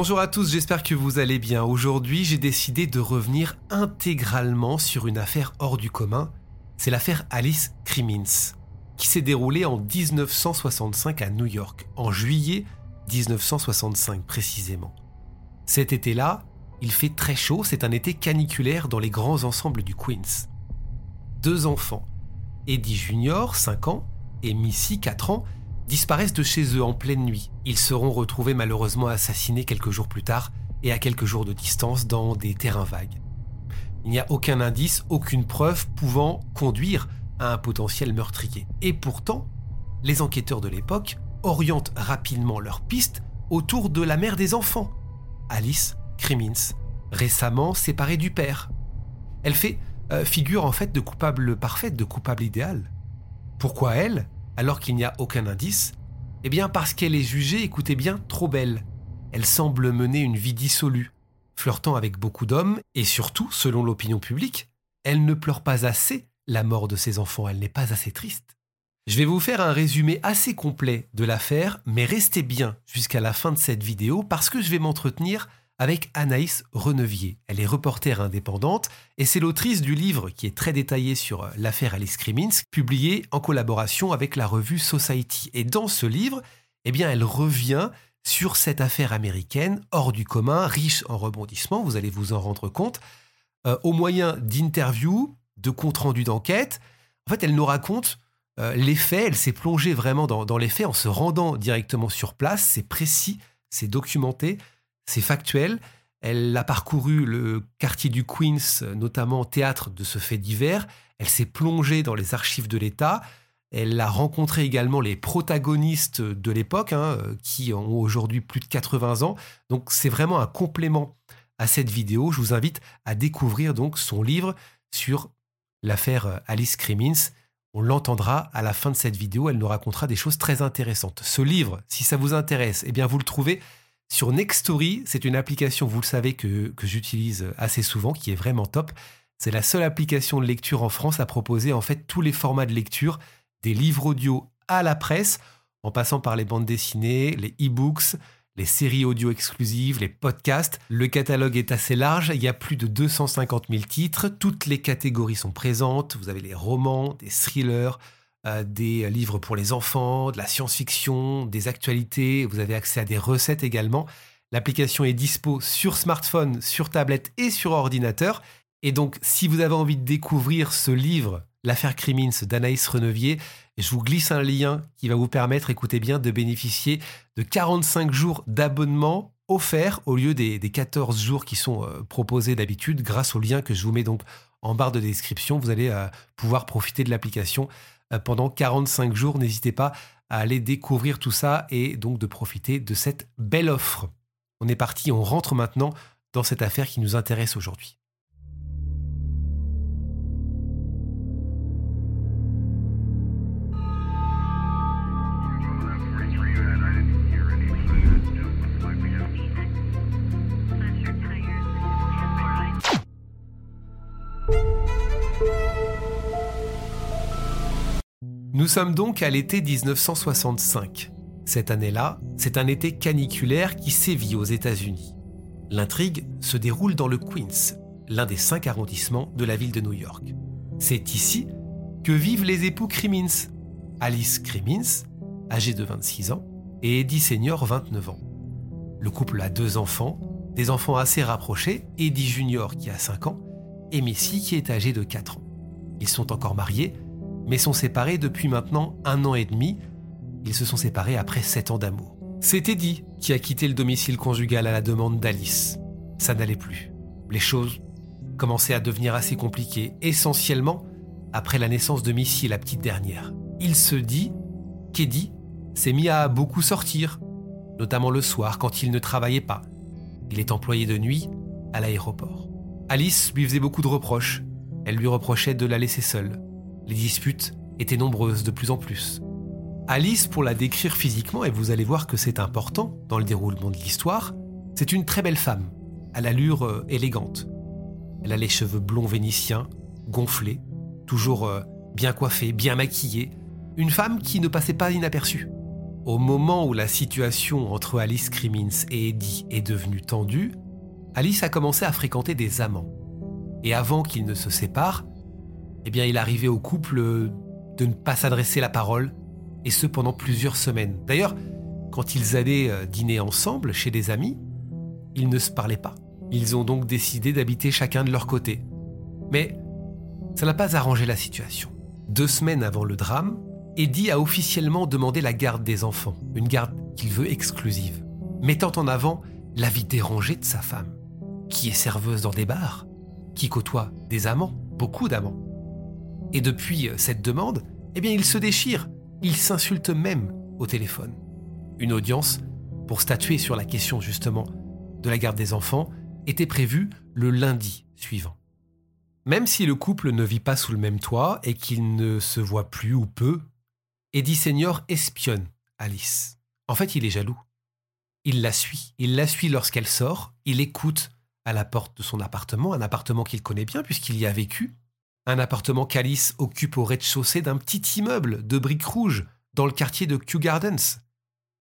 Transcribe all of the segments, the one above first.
Bonjour à tous, j'espère que vous allez bien. Aujourd'hui, j'ai décidé de revenir intégralement sur une affaire hors du commun. C'est l'affaire Alice Crimmins, qui s'est déroulée en 1965 à New York, en juillet 1965 précisément. Cet été-là, il fait très chaud, c'est un été caniculaire dans les grands ensembles du Queens. Deux enfants, Eddie Junior, 5 ans, et Missy, 4 ans, disparaissent de chez eux en pleine nuit. Ils seront retrouvés malheureusement assassinés quelques jours plus tard et à quelques jours de distance dans des terrains vagues. Il n'y a aucun indice, aucune preuve pouvant conduire à un potentiel meurtrier. Et pourtant, les enquêteurs de l'époque orientent rapidement leurs pistes autour de la mère des enfants, Alice Crimmins, récemment séparée du père. Elle fait euh, figure en fait de coupable parfaite, de coupable idéal. Pourquoi elle alors qu'il n'y a aucun indice Eh bien parce qu'elle est jugée, écoutez bien, trop belle. Elle semble mener une vie dissolue, flirtant avec beaucoup d'hommes, et surtout, selon l'opinion publique, elle ne pleure pas assez la mort de ses enfants, elle n'est pas assez triste. Je vais vous faire un résumé assez complet de l'affaire, mais restez bien jusqu'à la fin de cette vidéo parce que je vais m'entretenir avec Anaïs Renevier. Elle est reporter indépendante et c'est l'autrice du livre qui est très détaillé sur euh, l'affaire Alice Crimmins, publié en collaboration avec la revue Society. Et dans ce livre, eh bien, elle revient sur cette affaire américaine hors du commun, riche en rebondissements, vous allez vous en rendre compte, euh, au moyen d'interviews, de comptes rendus d'enquête. En fait, elle nous raconte euh, les faits, elle s'est plongée vraiment dans les faits en se rendant directement sur place, c'est précis, c'est documenté, c'est factuel. Elle a parcouru le quartier du Queens, notamment théâtre de ce fait divers. Elle s'est plongée dans les archives de l'État. Elle a rencontré également les protagonistes de l'époque, hein, qui ont aujourd'hui plus de 80 ans. Donc c'est vraiment un complément à cette vidéo. Je vous invite à découvrir donc son livre sur l'affaire Alice Crimmins. On l'entendra à la fin de cette vidéo. Elle nous racontera des choses très intéressantes. Ce livre, si ça vous intéresse, eh bien vous le trouvez sur Nextory, c'est une application, vous le savez, que, j'utilise assez souvent, qui est vraiment top. C'est la seule application de lecture en France à proposer en fait tous les formats de lecture, des livres audio à la presse, en passant par les bandes dessinées, les e-books, les séries audio exclusives, les podcasts. Le catalogue est assez large, il y a plus de 250 000 titres, toutes les catégories sont présentes, vous avez les romans, des thrillers, euh, des livres pour les enfants, de la science-fiction, des actualités. Vous avez accès à des recettes également. L'application est dispo sur smartphone, sur tablette et sur ordinateur. Et donc, si vous avez envie de découvrir ce livre, L'affaire Crimins d'Anaïs Renevier, je vous glisse un lien qui va vous permettre, écoutez bien, de bénéficier de 45 jours d'abonnement offert au lieu des, 14 jours qui sont euh, proposés d'habitude grâce au lien que je vous mets donc en barre de description. Vous allez euh, pouvoir profiter de l'application pendant 45 jours. N'hésitez pas à aller découvrir tout ça et donc de profiter de cette belle offre. On est parti, on rentre maintenant dans cette affaire qui nous intéresse aujourd'hui. Nous sommes donc à l'été 1965. Cette année-là, c'est un été caniculaire qui sévit aux États-Unis. L'intrigue se déroule dans le Queens, l'un des cinq arrondissements de la ville de New York. C'est ici que vivent les époux Crimmins, Alice Crimmins, âgée de 26 ans, et Eddie Senior, 29 ans. Le couple a deux enfants, des enfants assez rapprochés, Eddie Junior qui a 5 ans et Missy qui est âgée de 4 ans. Ils sont encore mariés, mais sont séparés depuis maintenant un an et demi. Ils se sont séparés après 7 ans d'amour. C'est Eddie qui a quitté le domicile conjugal à la demande d'Alice. Ça n'allait plus. Les choses commençaient à devenir assez compliquées, essentiellement après la naissance de Missy, la petite dernière. Il se dit qu'Eddie s'est mis à beaucoup sortir, notamment le soir quand il ne travaillait pas. Il est employé de nuit à l'aéroport. Alice lui faisait beaucoup de reproches. Elle lui reprochait de la laisser seule. Les disputes étaient nombreuses de plus en plus. Alice, pour la décrire physiquement, et vous allez voir que c'est important dans le déroulement de l'histoire, c'est une très belle femme, à l'allure euh, élégante. Elle a les cheveux blonds vénitiens, gonflés, toujours euh, bien coiffée, bien maquillée, une femme qui ne passait pas inaperçue. Au moment où la situation entre Alice Crimmins et Eddie est devenue tendue, Alice a commencé à fréquenter des amants. Et avant qu'ils ne se séparent, eh bien, il arrivait au couple de ne pas s'adresser la parole, et ce pendant plusieurs semaines. D'ailleurs, quand ils allaient euh, dîner ensemble chez des amis, ils ne se parlaient pas. Ils ont donc décidé d'habiter chacun de leur côté. Mais ça n'a pas arrangé la situation. Deux semaines avant le drame, Eddie a officiellement demandé la garde des enfants, une garde qu'il veut exclusive, mettant en avant la vie dérangée de sa femme, qui est serveuse dans des bars, qui côtoie des amants, beaucoup d'amants. Et depuis cette demande, eh bien, il se déchire, il s'insulte même au téléphone. Une audience pour statuer sur la question justement de la garde des enfants était prévue le lundi suivant. Même si le couple ne vit pas sous le même toit et qu'il ne se voit plus ou peu, Eddie Senior espionne Alice. En fait, il est jaloux. Il la suit. Il la suit lorsqu'elle sort. Il écoute à la porte de son appartement, un appartement qu'il connaît bien puisqu'il y a vécu. Un appartement qu'Alice occupe au rez-de-chaussée d'un petit immeuble de briques rouges dans le quartier de Kew Gardens,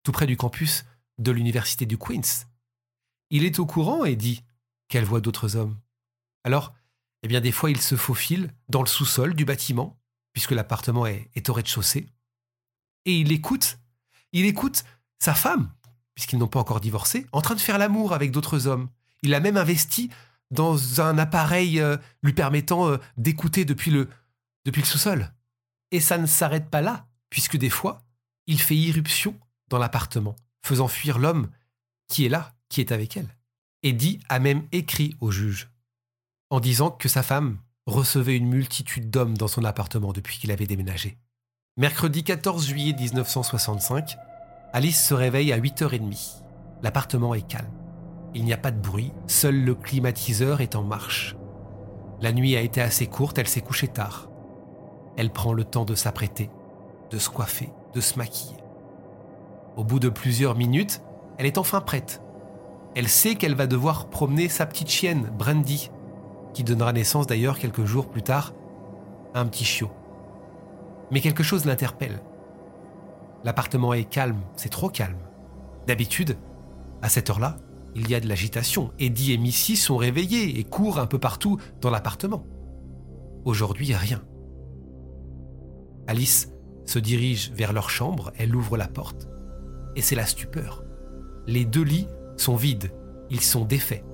tout près du campus de l'université du Queens. Il est au courant et dit qu'elle voit d'autres hommes. Alors, eh bien, des fois, il se faufile dans le sous-sol du bâtiment, puisque l'appartement est, est au rez-de-chaussée, et il écoute, il écoute sa femme, puisqu'ils n'ont pas encore divorcé, en train de faire l'amour avec d'autres hommes. Il a même investi dans un appareil euh, lui permettant euh, d'écouter depuis le, depuis le sous-sol. Et ça ne s'arrête pas là, puisque des fois, il fait irruption dans l'appartement, faisant fuir l'homme qui est là, qui est avec elle. Eddie a même écrit au juge, en disant que sa femme recevait une multitude d'hommes dans son appartement depuis qu'il avait déménagé. Mercredi 14 juillet 1965, Alice se réveille à 8h30. L'appartement est calme. Il n'y a pas de bruit, seul le climatiseur est en marche. La nuit a été assez courte, elle s'est couchée tard. Elle prend le temps de s'apprêter, de se coiffer, de se maquiller. Au bout de plusieurs minutes, elle est enfin prête. Elle sait qu'elle va devoir promener sa petite chienne, Brandy, qui donnera naissance d'ailleurs quelques jours plus tard à un petit chiot. Mais quelque chose l'interpelle. L'appartement est calme, c'est trop calme. D'habitude, à cette heure-là, il y a de l'agitation. Eddie et Missy sont réveillés et courent un peu partout dans l'appartement. Aujourd'hui, rien. Alice se dirige vers leur chambre, elle ouvre la porte, et c'est la stupeur. Les deux lits sont vides, ils sont défaits.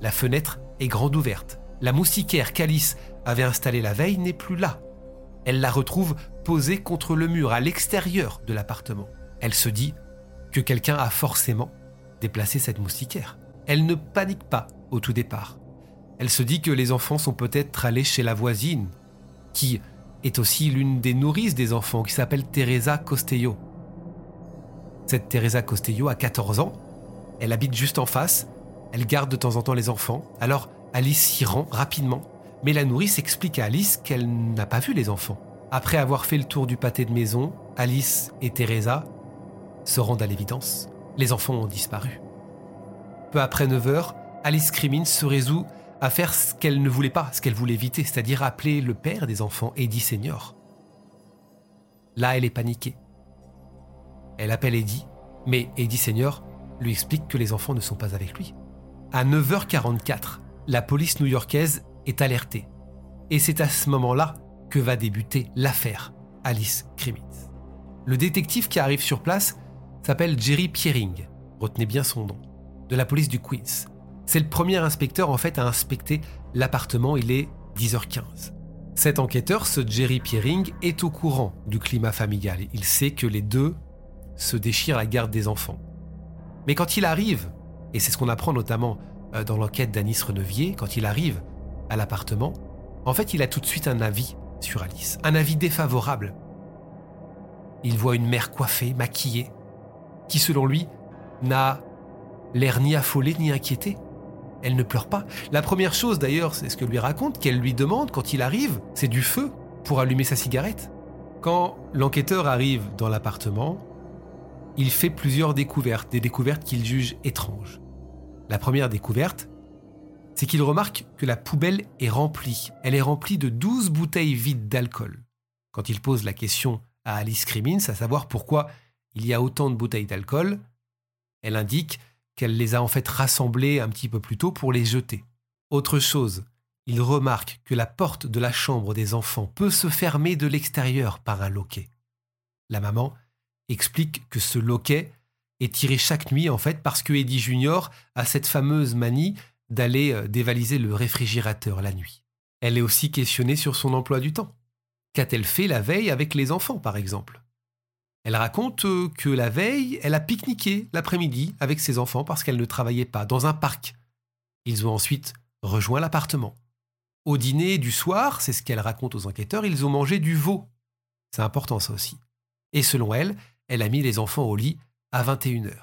La fenêtre est grande ouverte. La moustiquaire qu'Alice avait installée la veille n'est plus là. Elle la retrouve posée contre le mur à l'extérieur de l'appartement. Elle se dit que quelqu'un a forcément déplacé cette moustiquaire. Elle ne panique pas au tout départ. Elle se dit que les enfants sont peut-être allés chez la voisine, qui est aussi l'une des nourrices des enfants, qui s'appelle Teresa Costello. Cette Teresa Costello a 14 ans, elle habite juste en face, elle garde de temps en temps les enfants, alors Alice s'y rend rapidement mais la nourrice explique à Alice qu'elle n'a pas vu les enfants. Après avoir fait le tour du pâté de maison, Alice et Teresa se rendent à l'évidence. Les enfants ont disparu. Peu après 9 heures, Alice Crimmins se résout à faire ce qu'elle ne voulait pas, ce qu'elle voulait éviter, c'est-à-dire appeler le père des enfants, Eddie Senior. Là, elle est paniquée. Elle appelle Eddie, mais Eddie Senior lui explique que les enfants ne sont pas avec lui. À 9h44, la police new-yorkaise est alerté. Et c'est à ce moment-là que va débuter l'affaire Alice Crimmins. Le détective qui arrive sur place s'appelle Jerry Piering, retenez bien son nom. de la police du Queens. C'est le premier inspecteur en fait à inspecter l'appartement, il est 10h15. Cet enquêteur, ce Jerry Piering, est au courant du climat familial. Il sait que les deux se déchirent la garde des enfants. Mais quand il arrive, et c'est ce qu'on apprend notamment euh, dans l'enquête d'Anis Renevier, quand il arrive à l'appartement, en fait il a tout de suite un avis sur Alice, un avis défavorable. Il voit une mère coiffée, maquillée, qui selon lui n'a l'air ni affolée ni inquiétée. Elle ne pleure pas. La première chose d'ailleurs, c'est ce que lui raconte, qu'elle lui demande quand il arrive, c'est du feu pour allumer sa cigarette. Quand l'enquêteur arrive dans l'appartement, il fait plusieurs découvertes, des découvertes qu'il juge étranges. La première découverte, c'est qu'il remarque que la poubelle est remplie. Elle est remplie de 12 bouteilles vides d'alcool. Quand il pose la question à Alice Crimmins, à savoir pourquoi il y a autant de bouteilles d'alcool, elle indique qu'elle les a en fait rassemblées un petit peu plus tôt pour les jeter. Autre chose, il remarque que la porte de la chambre des enfants peut se fermer de l'extérieur par un loquet. La maman explique que ce loquet est tiré chaque nuit en fait parce que Eddie Junior a cette fameuse manie d'aller euh, dévaliser le réfrigérateur la nuit. Elle est aussi questionnée sur son emploi du temps. Qu'a-t-elle fait la veille avec les enfants par exemple? Elle raconte euh, que la veille, elle a pique-niqué l'après-midi avec ses enfants parce qu'elle ne travaillait pas dans un parc. Ils ont ensuite rejoint l'appartement. Au dîner du soir, c'est ce qu'elle raconte aux enquêteurs, ils ont mangé du veau. C'est important ça aussi. Et selon elle, elle a mis les enfants au lit à 21h.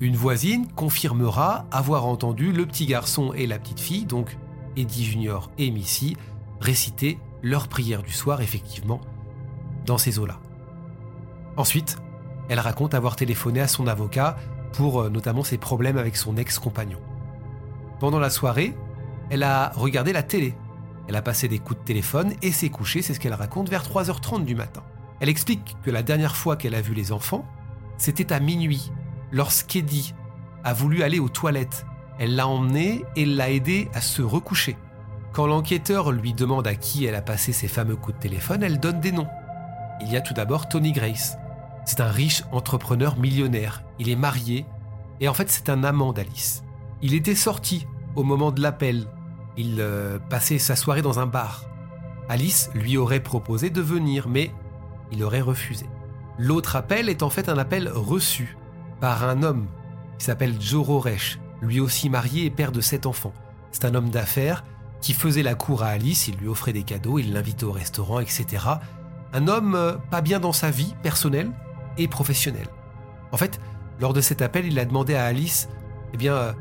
Une voisine confirmera avoir entendu le petit garçon et la petite fille, donc Eddie Junior et Missy, réciter leur prière du soir, effectivement, dans ces eaux-là. Ensuite, elle raconte avoir téléphoné à son avocat pour euh, notamment ses problèmes avec son ex-compagnon. Pendant la soirée, elle a regardé la télé. Elle a passé des coups de téléphone et s'est couchée, c'est ce qu'elle raconte, vers 3h30 du matin. Elle explique que la dernière fois qu'elle a vu les enfants, c'était à minuit, lorsqu'Eddie a voulu aller aux toilettes. Elle l'a emmené et l'a aidé à se recoucher. Quand l'enquêteur lui demande à qui elle a passé ses fameux coups de téléphone, elle donne des noms. Il y a tout d'abord Tony Grace. C'est un riche entrepreneur millionnaire. Il est marié et en fait c'est un amant d'Alice. Il était sorti au moment de l'appel. Il euh, passait sa soirée dans un bar. Alice lui aurait proposé de venir, mais il aurait refusé. L'autre appel est en fait un appel reçu par un homme qui s'appelle Joe Roresh, lui aussi marié et père de sept enfants. C'est un homme d'affaires qui faisait la cour à Alice, il lui offrait des cadeaux, il l'invitait au restaurant, etc. Un homme euh, pas bien dans sa vie personnelle et professionnelle. En fait, lors de cet appel, il a demandé à Alice eh bien, euh,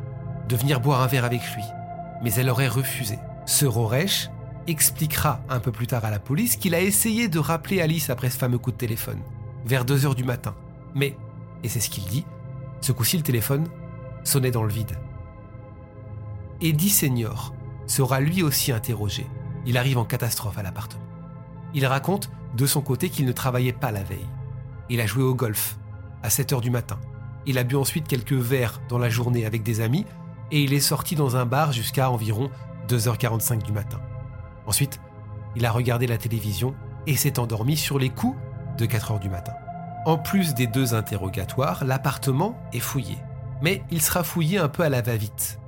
de venir boire un verre avec lui. Mais elle aurait refusé. Ce Roresh expliquera un peu plus tard à la police qu'il a essayé de rappeler Alice après ce fameux coup de téléphone, vers 2 heures du matin. Mais, et c'est ce qu'il dit, ce coup-ci le téléphone sonnait dans le vide. Eddie Senior sera lui aussi interrogé. Il arrive en catastrophe à l'appartement. Il raconte de son côté qu'il ne travaillait pas la veille. Il a joué au golf à 7 heures du matin. Il a bu ensuite quelques verres dans la journée avec des amis et il est sorti dans un bar jusqu'à environ 2h45 du matin. Ensuite, il a regardé la télévision et s'est endormi sur les coups de 4 heures du matin. En plus des deux interrogatoires, l'appartement est fouillé. Mais il sera fouillé un peu à la va-vite.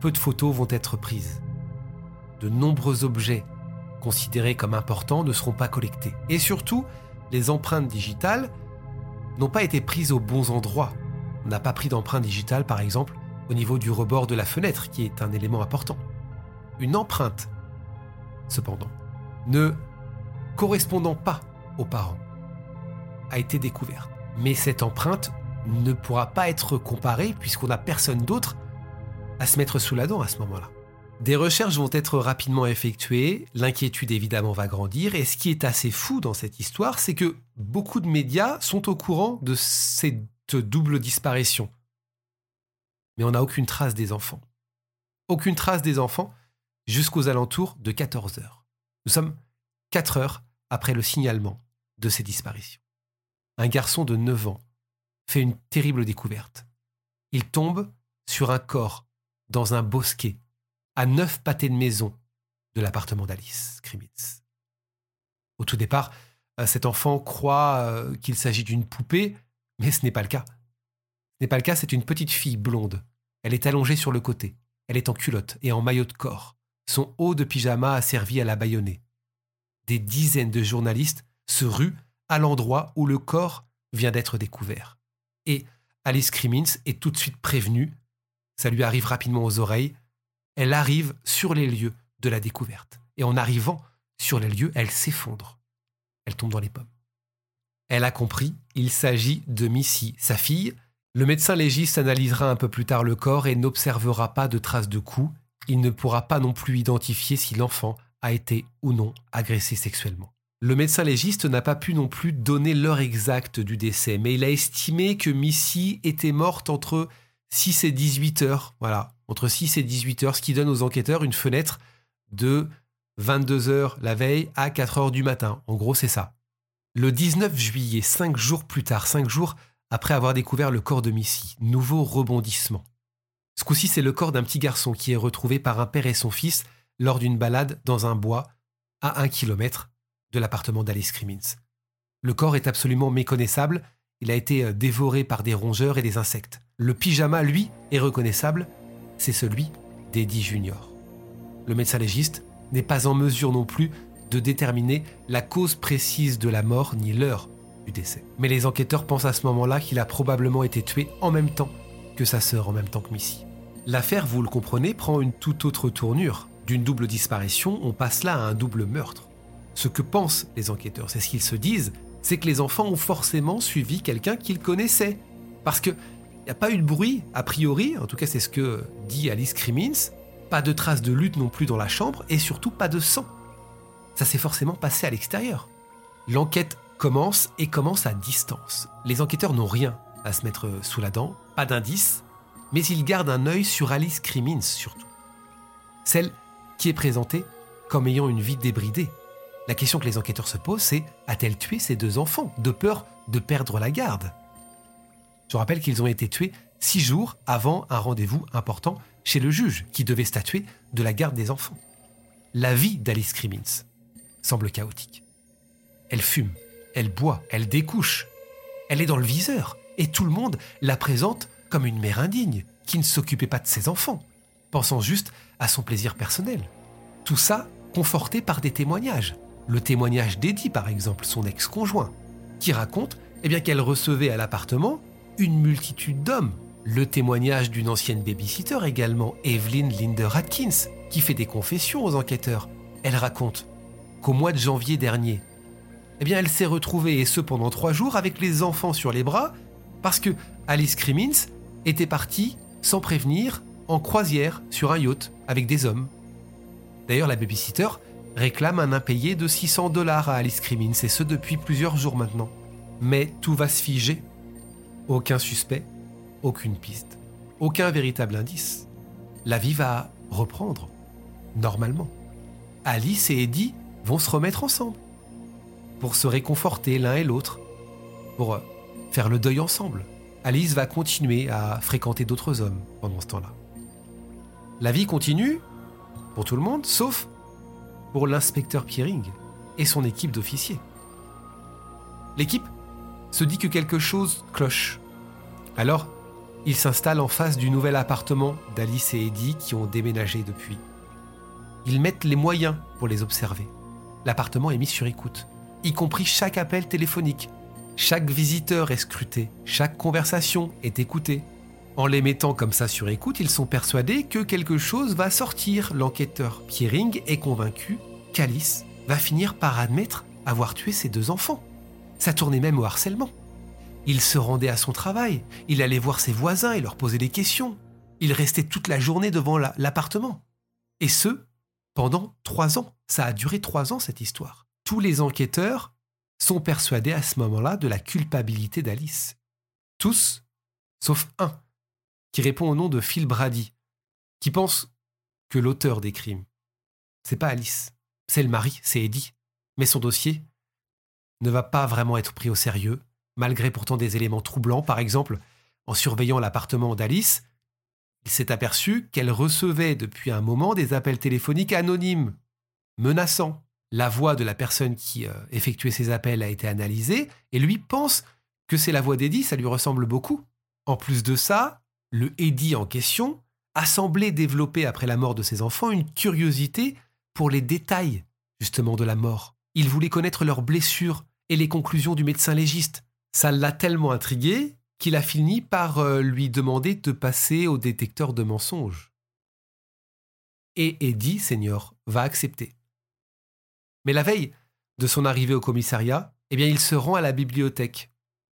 Peu de photos vont être prises. De nombreux objets considérés comme importants ne seront pas collectés. Et surtout, les empreintes digitales n'ont pas été prises aux bons endroits. On n'a pas pris d'empreinte digitale, par exemple, au niveau du rebord de la fenêtre, qui est un élément important. Une empreinte cependant, ne correspondant pas aux parents, a été découverte. Mais cette empreinte ne pourra pas être comparée puisqu'on n'a personne d'autre à se mettre sous la dent à ce moment-là. Des recherches vont être rapidement effectuées, l'inquiétude évidemment va grandir, et ce qui est assez fou dans cette histoire, c'est que beaucoup de médias sont au courant de cette double disparition. Mais on n'a aucune trace des enfants. Aucune trace des enfants, jusqu'aux alentours de 14 heures. Nous sommes 4 heures après le signalement de ces disparitions. Un garçon de 9 ans fait une terrible découverte. Il tombe sur un corps dans un bosquet à neuf pâtés de maison de l'appartement d'Alice Krimitz. Au tout départ, euh, cet enfant croit euh, qu'il s'agit d'une poupée, mais ce n'est pas le cas. Ce n'est pas le cas, c'est une petite fille blonde Elle est allongée sur le côté. Elle est en culotte et en maillot de corps. Son haut de pyjama a servi à la bâillonner. Des dizaines de journalistes se ruent à l'endroit où le corps vient d'être découvert. Et Alice Crimmins est tout de suite prévenue. Ça lui arrive rapidement aux oreilles. Elle arrive sur les lieux de la découverte. Et en arrivant sur les lieux, elle s'effondre. Elle tombe dans les pommes. Elle a compris, il s'agit de Missy, sa fille. Le médecin légiste analysera un peu plus tard le corps et n'observera pas de traces de coups. Il ne pourra pas non plus identifier si l'enfant a été ou non agressé sexuellement. Le médecin légiste n'a pas pu non plus donner l'heure exacte du décès, mais il a estimé que Missy était morte entre 6 et 18 heures. Voilà, entre 6 et 18 heures, ce qui donne aux enquêteurs une fenêtre de 22 heures la veille à 4 heures du matin. En gros, c'est ça. Le 19 juillet, cinq jours plus tard, cinq jours après avoir découvert le corps de Missy, nouveau rebondissement. Ce coup-ci, c'est le corps d'un petit garçon qui est retrouvé par un père et son fils lors d'une balade dans un bois à un kilomètre de l'appartement d'Alice Crimmins. Le corps est absolument méconnaissable, il a été euh, dévoré par des rongeurs et des insectes. Le pyjama, lui, est reconnaissable, c'est celui d'Eddie Junior. Le médecin légiste n'est pas en mesure non plus de déterminer la cause précise de la mort ni l'heure du décès. Mais les enquêteurs pensent à ce moment-là qu'il a probablement été tué en même temps que sa sœur, en même temps que Missy. L'affaire, vous le comprenez, prend une toute autre tournure. D'une double disparition, on passe là à un double meurtre. Ce que pensent les enquêteurs, c'est ce qu'ils se disent, c'est que les enfants ont forcément suivi quelqu'un qu'ils connaissaient. Parce qu'il n'y a pas eu de bruit, a priori, en tout cas c'est ce que dit Alice Crimmins, pas de traces de lutte non plus dans la chambre, et surtout pas de sang. Ça s'est forcément passé à l'extérieur. L'enquête commence et commence à distance. Les enquêteurs n'ont rien à se mettre sous la dent, pas d'indices, mais ils gardent un œil sur Alice Crimmins surtout. Celle qui est présentée comme ayant une vie débridée, la question que les enquêteurs se posent, c'est a-t-elle tué ses deux enfants, de peur de perdre la garde? Je rappelle qu'ils ont été tués six jours avant un rendez-vous important chez le juge qui devait statuer de la garde des enfants. La vie d'Alice Crimmins semble chaotique. Elle fume, elle boit, elle découche, elle est dans le viseur, et tout le monde la présente comme une mère indigne, qui ne s'occupait pas de ses enfants, pensant juste à son plaisir personnel. Tout ça conforté par des témoignages, le témoignage d'Eddie, par exemple, son ex-conjoint, qui raconte eh qu'elle recevait à l'appartement une multitude d'hommes. Le témoignage d'une ancienne babysitter également, Evelyn Linder Atkins, qui fait des confessions aux enquêteurs. Elle raconte qu'au mois de janvier dernier, eh bien, elle s'est retrouvée, et ce pendant trois jours, avec les enfants sur les bras, parce que Alice Crimmins était partie, sans prévenir, en croisière sur un yacht avec des hommes. D'ailleurs, la babysitter réclame un impayé de 600 dollars à Alice Crimmins, et ce depuis plusieurs jours maintenant. Mais tout va se figer. Aucun suspect, aucune piste, aucun véritable indice. La vie va reprendre, normalement. Alice et Eddie vont se remettre ensemble, pour se réconforter l'un et l'autre, pour euh, faire le deuil ensemble. Alice va continuer à fréquenter d'autres hommes pendant ce temps-là. La vie continue pour tout le monde, sauf pour l'inspecteur Piering et son équipe d'officiers. L'équipe se dit que quelque chose cloche. Alors, il s'installe en face du nouvel appartement d'Alice et Eddie qui ont déménagé depuis. Ils mettent les moyens pour les observer. L'appartement est mis sur écoute, y compris chaque appel téléphonique. Chaque visiteur est scruté, chaque conversation est écoutée. En les mettant comme ça sur écoute, ils sont persuadés que quelque chose va sortir. L'enquêteur Piering est convaincu qu'Alice va finir par admettre avoir tué ses deux enfants. Ça tournait même au harcèlement. Il se rendait à son travail, il allait voir ses voisins et leur posait des questions. Il restait toute la journée devant l'appartement. Et ce, pendant trois ans. Ça a duré trois ans cette histoire. Tous les enquêteurs sont persuadés à ce moment-là de la culpabilité d'Alice. Tous, sauf un, qui répond au nom de Phil Brady, qui pense que l'auteur des crimes, c'est pas Alice, c'est le mari, c'est Eddie. Mais son dossier ne va pas vraiment être pris au sérieux, malgré pourtant des éléments troublants. Par exemple, en surveillant l'appartement d'Alice, il s'est aperçu qu'elle recevait depuis un moment des appels téléphoniques anonymes, menaçants. La voix de la personne qui euh, effectuait ces appels a été analysée, et lui pense que c'est la voix d'Eddie, ça lui ressemble beaucoup. En plus de ça, le Eddie en question a semblé développer après la mort de ses enfants une curiosité pour les détails justement de la mort. Il voulait connaître leurs blessures et les conclusions du médecin légiste. Ça l'a tellement intrigué qu'il a fini par euh, lui demander de passer au détecteur de mensonges. Et Eddie, Senior, va accepter. Mais la veille de son arrivée au commissariat, eh bien, il se rend à la bibliothèque.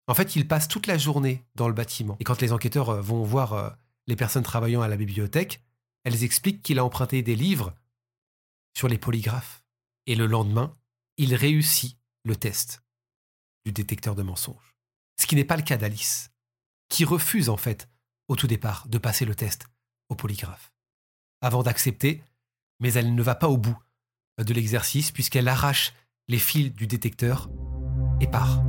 En fait, il passe toute la journée dans le bâtiment. Et quand les enquêteurs euh, vont voir euh, les personnes travaillant à la bibliothèque, elles expliquent qu'il a emprunté des livres sur les polygraphes. Et le lendemain, il réussit le test détecteur de mensonges. Ce qui n'est pas le cas d'Alice qui refuse en fait, au tout départ, de passer le test au polygraphe. Avant d'accepter, mais elle ne va pas au bout de l'exercice puisqu'elle arrache les fils du détecteur et part.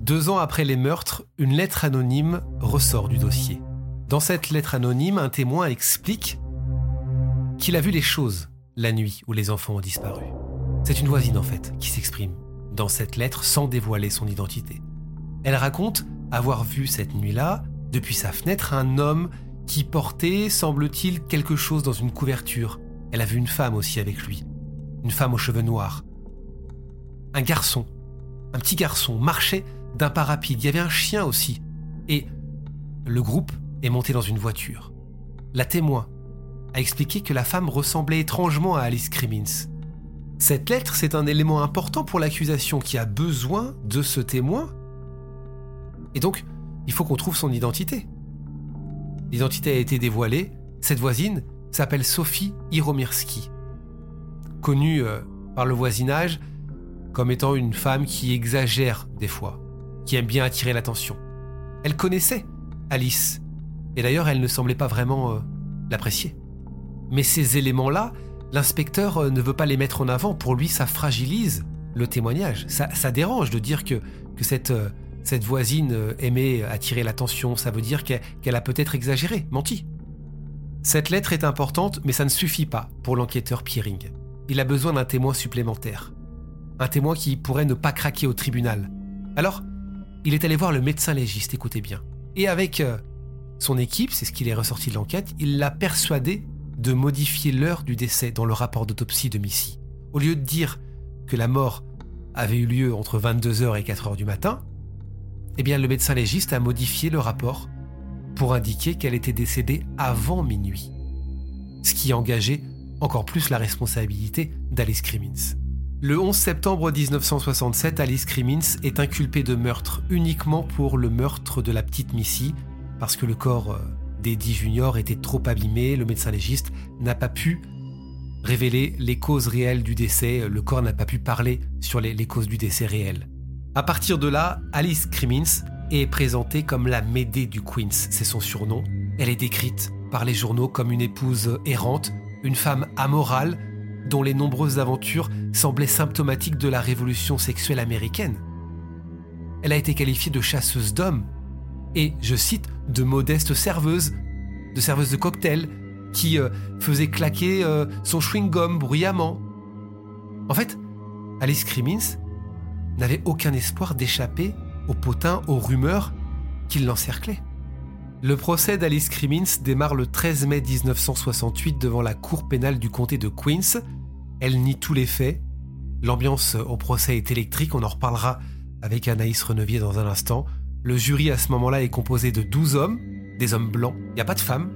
Deux ans après les meurtres, une lettre anonyme ressort du dossier. Dans cette lettre anonyme, un témoin explique qu'il a vu les choses la nuit où les enfants ont disparu. C'est une voisine en fait qui s'exprime dans cette lettre sans dévoiler son identité. Elle raconte avoir vu cette nuit-là, depuis sa fenêtre, un homme qui portait, semble-t-il, quelque chose dans une couverture. Elle a vu une femme aussi avec lui, une femme aux cheveux noirs. Un garçon, un petit garçon, marchait d'un pas rapide. Il y avait un chien aussi. Et le groupe est monté dans une voiture. La témoin a expliqué que la femme ressemblait étrangement à Alice Crimmins. Cette lettre, c'est un élément important pour l'accusation qui a besoin de ce témoin. Et donc, il faut qu'on trouve son identité. L'identité a été dévoilée. Cette voisine s'appelle Sophie Iromirski, connue euh, par le voisinage comme étant une femme qui exagère des fois, qui aime bien attirer l'attention. Elle connaissait Alice, et d'ailleurs elle ne semblait pas vraiment euh, l'apprécier. Mais ces éléments-là, L'inspecteur euh, ne veut pas les mettre en avant. Pour lui, ça fragilise le témoignage. Ça, dérange de dire que, cette, euh, cette voisine euh, aimait attirer l'attention. Ça veut dire qu'elle a peut-être exagéré, menti. Cette lettre est importante, mais ça ne suffit pas pour l'enquêteur Piering. Il a besoin d'un témoin supplémentaire. Un témoin qui pourrait ne pas craquer au tribunal. Alors, il est allé voir le médecin légiste, écoutez bien. Et avec son équipe, c'est ce qu'il est ressorti de l'enquête, il l'a persuadé de modifier l'heure du décès dans le rapport d'autopsie de Missy. Au lieu de dire que la mort avait eu lieu entre 22h et 4h du matin, eh bien le médecin légiste a modifié le rapport pour indiquer qu'elle était décédée avant minuit. Ce qui engageait encore plus la responsabilité d'Alice Crimmins. Le 11 septembre 1967, Alice Crimmins est inculpée de meurtre uniquement pour le meurtre de la petite Missy, parce que le corps euh, d'Eddie Junior était trop abîmé, le médecin légiste n'a pas pu révéler les causes réelles du décès, le corps n'a pas pu parler sur les, causes du décès réel. À partir de là, Alice Crimmins est présentée comme la Médée du Queens, c'est son surnom. Elle est décrite par les journaux comme une épouse errante, une femme amorale, dont les nombreuses aventures semblaient symptomatiques de la révolution sexuelle américaine. Elle a été qualifiée de chasseuse d'hommes, et, je cite, de modestes serveuses, de serveuses de cocktail, qui euh, faisaient claquer euh, son chewing-gum bruyamment. En fait, Alice Crimmins n'avait aucun espoir d'échapper aux potins, aux rumeurs qui l'encerclaient. Le procès d'Alice Crimmins démarre le 13 mai 1968 devant la cour pénale du comté de Queens. Elle nie tous les faits. L'ambiance au procès est électrique, on en reparlera avec Anaïs Renevier dans un instant. Le jury à ce moment-là est composé de 12 hommes, des hommes blancs. Il n'y a pas de femmes,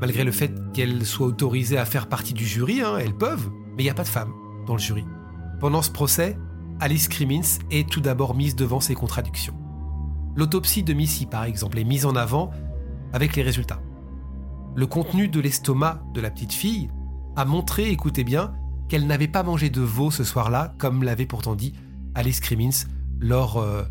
malgré le fait qu'elles soient autorisées à faire partie du jury, hein, elles peuvent, mais il n'y a pas de femmes dans le jury. Pendant ce procès, Alice Crimmins est tout d'abord mise devant ses contradictions. L'autopsie de Missy, par exemple, est mise en avant avec les résultats. Le contenu de l'estomac de la petite fille a montré, écoutez bien, qu'elle n'avait pas mangé de veau ce soir-là, comme l'avait pourtant dit Alice Crimmins lors euh,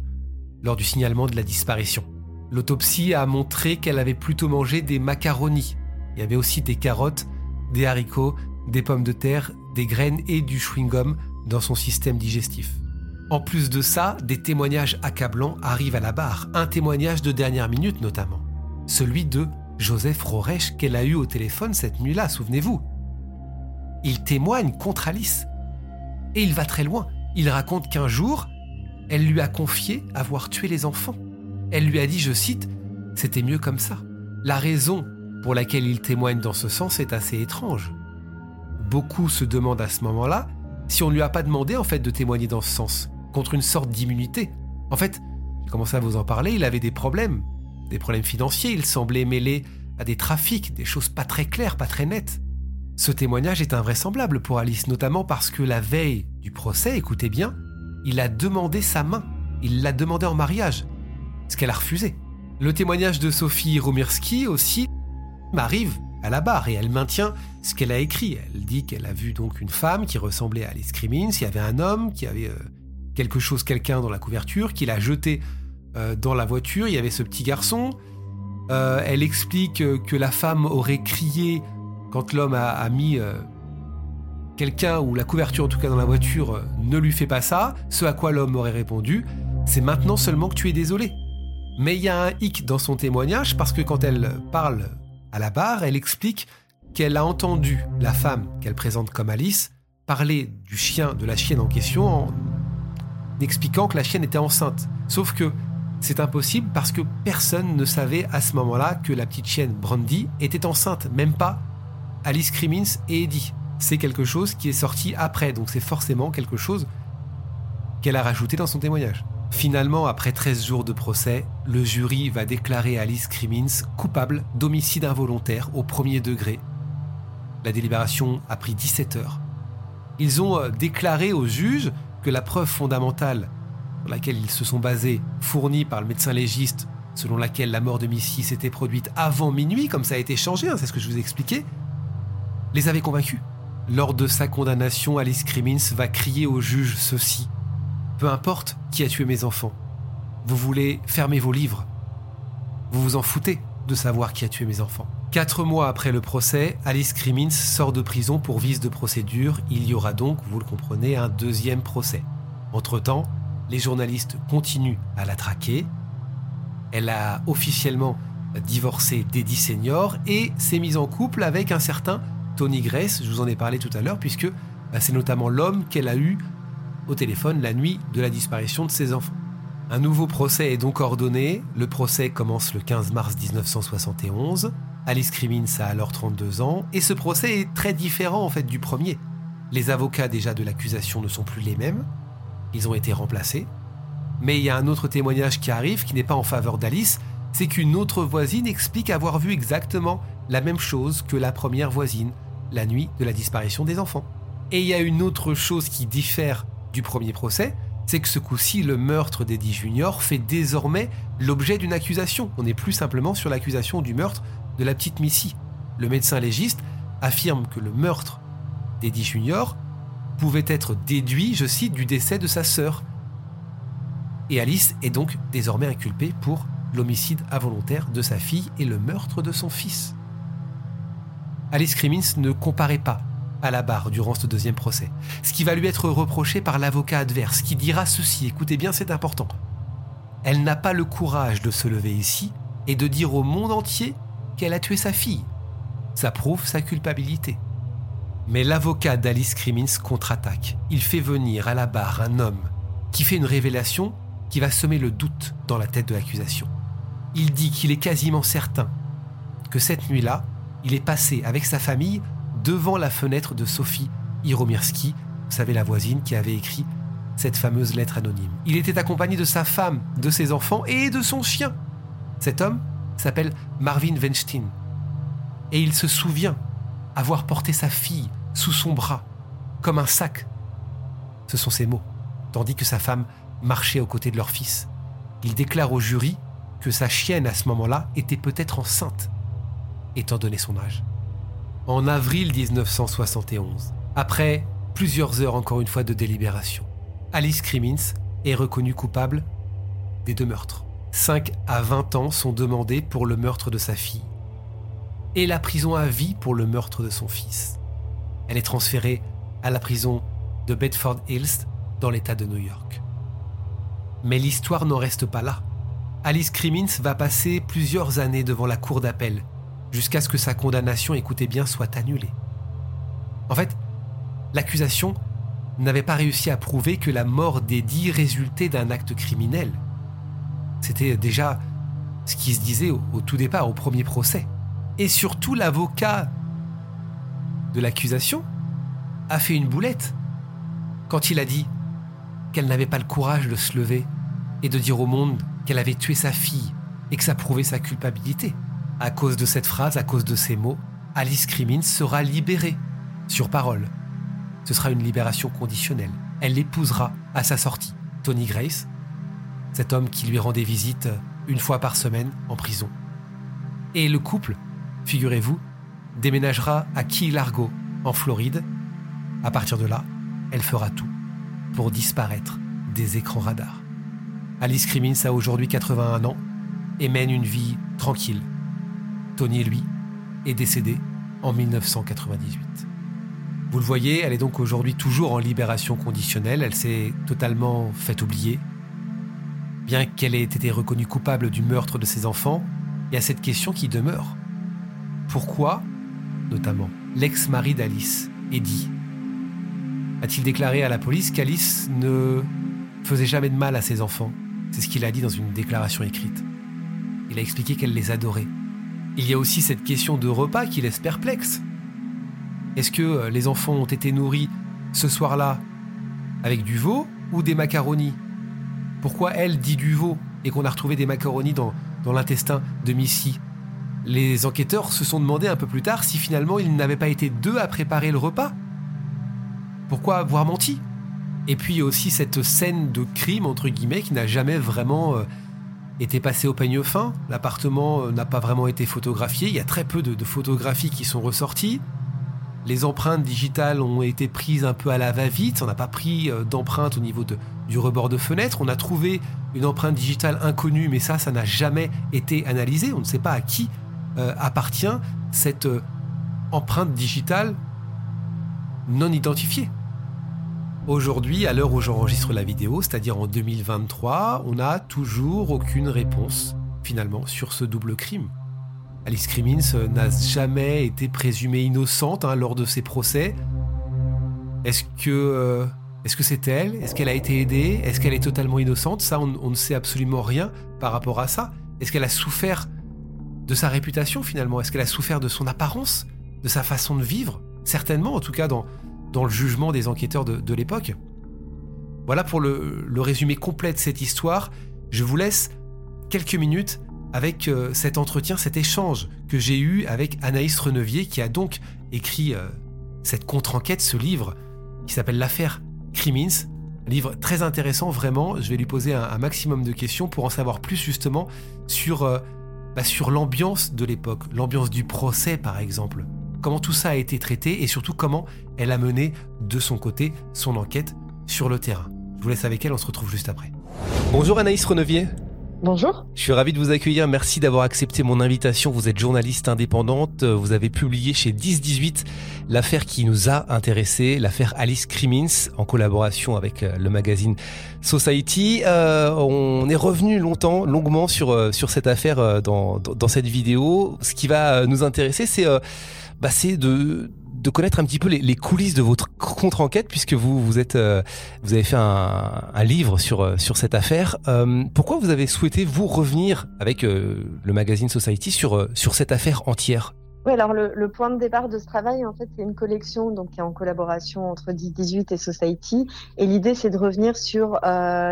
lors du signalement de la disparition. L'autopsie a montré qu'elle avait plutôt mangé des macaronis. Il y avait aussi des carottes, des haricots, des pommes de terre, des graines et du chewing-gum dans son système digestif. En plus de ça, des témoignages accablants arrivent à la barre, un témoignage de dernière minute notamment, celui de Joseph Roresh qu'elle a eu au téléphone cette nuit-là, souvenez-vous. Il témoigne contre Alice. Et il va très loin. Il raconte qu'un jour, elle lui a confié avoir tué les enfants. Elle lui a dit, je cite, C'était mieux comme ça. La raison pour laquelle il témoigne dans ce sens est assez étrange. Beaucoup se demandent à ce moment-là si on ne lui a pas demandé en fait de témoigner dans ce sens, contre une sorte d'immunité. En fait, j'ai commencé à vous en parler, il avait des problèmes, des problèmes financiers, il semblait mêlé à des trafics, des choses pas très claires, pas très nettes. Ce témoignage est invraisemblable pour Alice, notamment parce que la veille du procès, écoutez bien, il a demandé sa main, il l'a demandé en mariage, ce qu'elle a refusé. Le témoignage de Sophie Romirski aussi m'arrive à la barre et elle maintient ce qu'elle a écrit. Elle dit qu'elle a vu donc une femme qui ressemblait à Alice Crimmins, il y avait un homme qui avait euh, quelque chose, quelqu'un dans la couverture, qu'il a jeté euh, dans la voiture, il y avait ce petit garçon. Euh, elle explique que la femme aurait crié quand l'homme a, mis quelqu'un ou la couverture en tout cas dans la voiture, ne lui fait pas ça, ce à quoi l'homme aurait répondu, c'est maintenant seulement que tu es désolé. Mais il y a un hic dans son témoignage parce que quand elle parle à la barre, elle explique qu'elle a entendu la femme qu'elle présente comme Alice parler du chien, de la chienne en question, en expliquant que la chienne était enceinte. Sauf que c'est impossible parce que personne ne savait à ce moment-là que la petite chienne Brandy était enceinte, même pas Alice Crimmins et Eddie. C'est quelque chose qui est sorti après, donc c'est forcément quelque chose qu'elle a rajouté dans son témoignage. Finalement, après 13 jours de procès, le jury va déclarer Alice Crimmins coupable d'homicide involontaire au premier degré. La délibération a pris 17 heures. Ils ont euh, déclaré au juge que la preuve fondamentale sur laquelle ils se sont basés, fournie par le médecin légiste, selon laquelle la mort de Missy s'était produite avant minuit, comme ça a été changé, hein, c'est ce que je vous ai expliqué, les avait convaincus. Lors de sa condamnation, Alice Crimmins va crier au juge ceci. Peu importe qui a tué mes enfants. Vous voulez fermer vos livres. Vous vous en foutez de savoir qui a tué mes enfants. Quatre mois après le procès, Alice Crimmins sort de prison pour vice de procédure. Il y aura donc, vous le comprenez, un deuxième procès. Entre-temps, les journalistes continuent à la traquer. Elle a officiellement divorcé d'Eddie Senior et s'est mise en couple avec un certain Tony Grace, je vous en ai parlé tout à l'heure, puisque bah, c'est notamment l'homme qu'elle a eu au téléphone la nuit de la disparition de ses enfants. Un nouveau procès est donc ordonné. Le procès commence le 15 mars 1971. Alice Crimmins a alors 32 ans et ce procès est très différent en fait du premier. Les avocats déjà de l'accusation ne sont plus les mêmes. Ils ont été remplacés. Mais il y a un autre témoignage qui arrive qui n'est pas en faveur d'Alice, c'est qu'une autre voisine explique avoir vu exactement la même chose que la première voisine la nuit de la disparition des enfants. Et il y a une autre chose qui diffère du premier procès, c'est que ce coup-ci, le meurtre d'Eddie Junior fait désormais l'objet d'une accusation. On n'est plus simplement sur l'accusation du meurtre de la petite Missy. Le médecin légiste affirme que le meurtre d'Eddie Junior pouvait être déduit, je cite, du décès de sa sœur. Et Alice est donc désormais inculpée pour l'homicide involontaire de sa fille et le meurtre de son fils. Alice Crimmins ne comparait pas à la barre durant ce deuxième procès, ce qui va lui être reproché par l'avocat adverse, qui dira ceci, écoutez bien, c'est important. Elle n'a pas le courage de se lever ici et de dire au monde entier qu'elle a tué sa fille. Ça prouve sa culpabilité. Mais l'avocat d'Alice Crimmins contre-attaque. Il fait venir à la barre un homme qui fait une révélation qui va semer le doute dans la tête de l'accusation. Il dit qu'il est quasiment certain que cette nuit-là, il est passé avec sa famille devant la fenêtre de Sophie Iromirski, vous savez la voisine qui avait écrit cette fameuse lettre anonyme. Il était accompagné de sa femme, de ses enfants et de son chien. Cet homme s'appelle Marvin Weinstein. Et il se souvient avoir porté sa fille sous son bras, comme un sac. Ce sont ses mots, tandis que sa femme marchait aux côtés de leur fils. Il déclare au jury que sa chienne à ce moment-là était peut-être enceinte, étant donné son âge en avril 1971, après plusieurs heures encore une fois de délibération. Alice Crimmins est reconnue coupable des deux meurtres. 5 à 20 ans sont demandés pour le meurtre de sa fille et la prison à vie pour le meurtre de son fils. Elle est transférée à la prison de Bedford Hills dans l'État de New York. Mais l'histoire n'en reste pas là. Alice Crimmins va passer plusieurs années devant la cour d'appel jusqu'à ce que sa condamnation, écoutez bien, soit annulée. En fait, l'accusation n'avait pas réussi à prouver que la mort d'Eddie résultait d'un acte criminel. C'était déjà ce qui se disait au, au tout départ, au premier procès. Et surtout, l'avocat de l'accusation a fait une boulette quand il a dit qu'elle n'avait pas le courage de se lever et de dire au monde qu'elle avait tué sa fille et que ça prouvait sa culpabilité. À cause de cette phrase, à cause de ces mots, Alice Crimmins sera libérée sur parole. Ce sera une libération conditionnelle. Elle l'épousera à sa sortie, Tony Grace, cet homme qui lui rendait visite une fois par semaine en prison. Et le couple, figurez-vous, déménagera à Key Largo, en Floride. À partir de là, elle fera tout pour disparaître des écrans radars. Alice Crimmins a aujourd'hui 81 ans et mène une vie tranquille. Tony, lui, est décédé en 1998. Vous le voyez, elle est donc aujourd'hui toujours en libération conditionnelle, elle s'est totalement faite oublier. Bien qu'elle ait été reconnue coupable du meurtre de ses enfants, il y a cette question qui demeure. Pourquoi, notamment, l'ex-mari d'Alice, Eddie, a-t-il déclaré à la police qu'Alice ne faisait jamais de mal à ses enfants? C'est ce qu'il a dit dans une déclaration écrite. Il a expliqué qu'elle les adorait. Il y a aussi cette question de repas qui laisse perplexe. Est-ce que euh, les enfants ont été nourris ce soir-là avec du veau ou des macaronis? Pourquoi elle dit du veau et qu'on a retrouvé des macaronis dans, l'intestin de Missy? Les enquêteurs se sont demandé un peu plus tard si finalement ils n'avaient pas été deux à préparer le repas. Pourquoi avoir menti? Et puis aussi cette scène de crime, entre guillemets, qui n'a jamais vraiment euh, été passée au peigne fin. L'appartement euh, n'a pas vraiment été photographié. Il y a très peu de, photographies qui sont ressorties. Les empreintes digitales ont été prises un peu à la va-vite. On n'a pas pris euh, d'empreinte au niveau du rebord de fenêtre. On a trouvé une empreinte digitale inconnue, mais ça, ça n'a jamais été analysé. On ne sait pas à qui euh, appartient cette empreinte digitale non identifiée. Aujourd'hui, à l'heure où j'enregistre la vidéo, c'est-à-dire en 2023, on n'a toujours aucune réponse finalement sur ce double crime. Alice Crimmins n'a jamais été présumée innocente hein, lors de ses procès. Est-ce que euh, est-ce que c'est elle? Est-ce qu'elle a été aidée? Est-ce qu'elle est totalement innocente? Ça, on, on, ne sait absolument rien par rapport à ça. Est-ce qu'elle a souffert de sa réputation finalement? Est-ce qu'elle a souffert de son apparence, de sa façon de vivre? Certainement, en tout cas dans, dans le jugement des enquêteurs de, de l'époque. Voilà pour le, le résumé complet de cette histoire. Je vous laisse quelques minutes avec euh, cet entretien, cet échange que j'ai eu avec Anaïs Renevier, qui a donc écrit euh, cette contre-enquête, ce livre qui s'appelle L'affaire Crimins. Livre très intéressant, vraiment. Je vais lui poser un, maximum de questions pour en savoir plus justement sur, euh, bah, sur l'ambiance de l'époque, l'ambiance du procès par exemple. Comment tout ça a été traité et surtout comment elle a mené de son côté son enquête sur le terrain. Je vous laisse avec elle, on se retrouve juste après. Bonjour Anaïs Renevier. Bonjour. Je suis ravi de vous accueillir. Merci d'avoir accepté mon invitation. Vous êtes journaliste indépendante. Vous avez publié chez 1018 l'affaire qui nous a intéressé, l'affaire Alice Crimmins, en collaboration avec euh, le magazine Society. Euh, on est revenu longtemps, longuement sur, euh, sur cette affaire dans, dans, dans, cette vidéo. Ce qui va nous intéresser, c'est bah, de de connaître un petit peu les, coulisses de votre contre-enquête, puisque vous vous êtes euh, vous avez fait un, livre sur euh, sur cette affaire. Euh, pourquoi vous avez souhaité vous revenir avec le magazine Society sur sur cette affaire entière? Oui, alors le, point de départ de ce travail, en fait, c'est une collection donc qui est en collaboration entre 1018 et Society. Et l'idée, c'est de revenir sur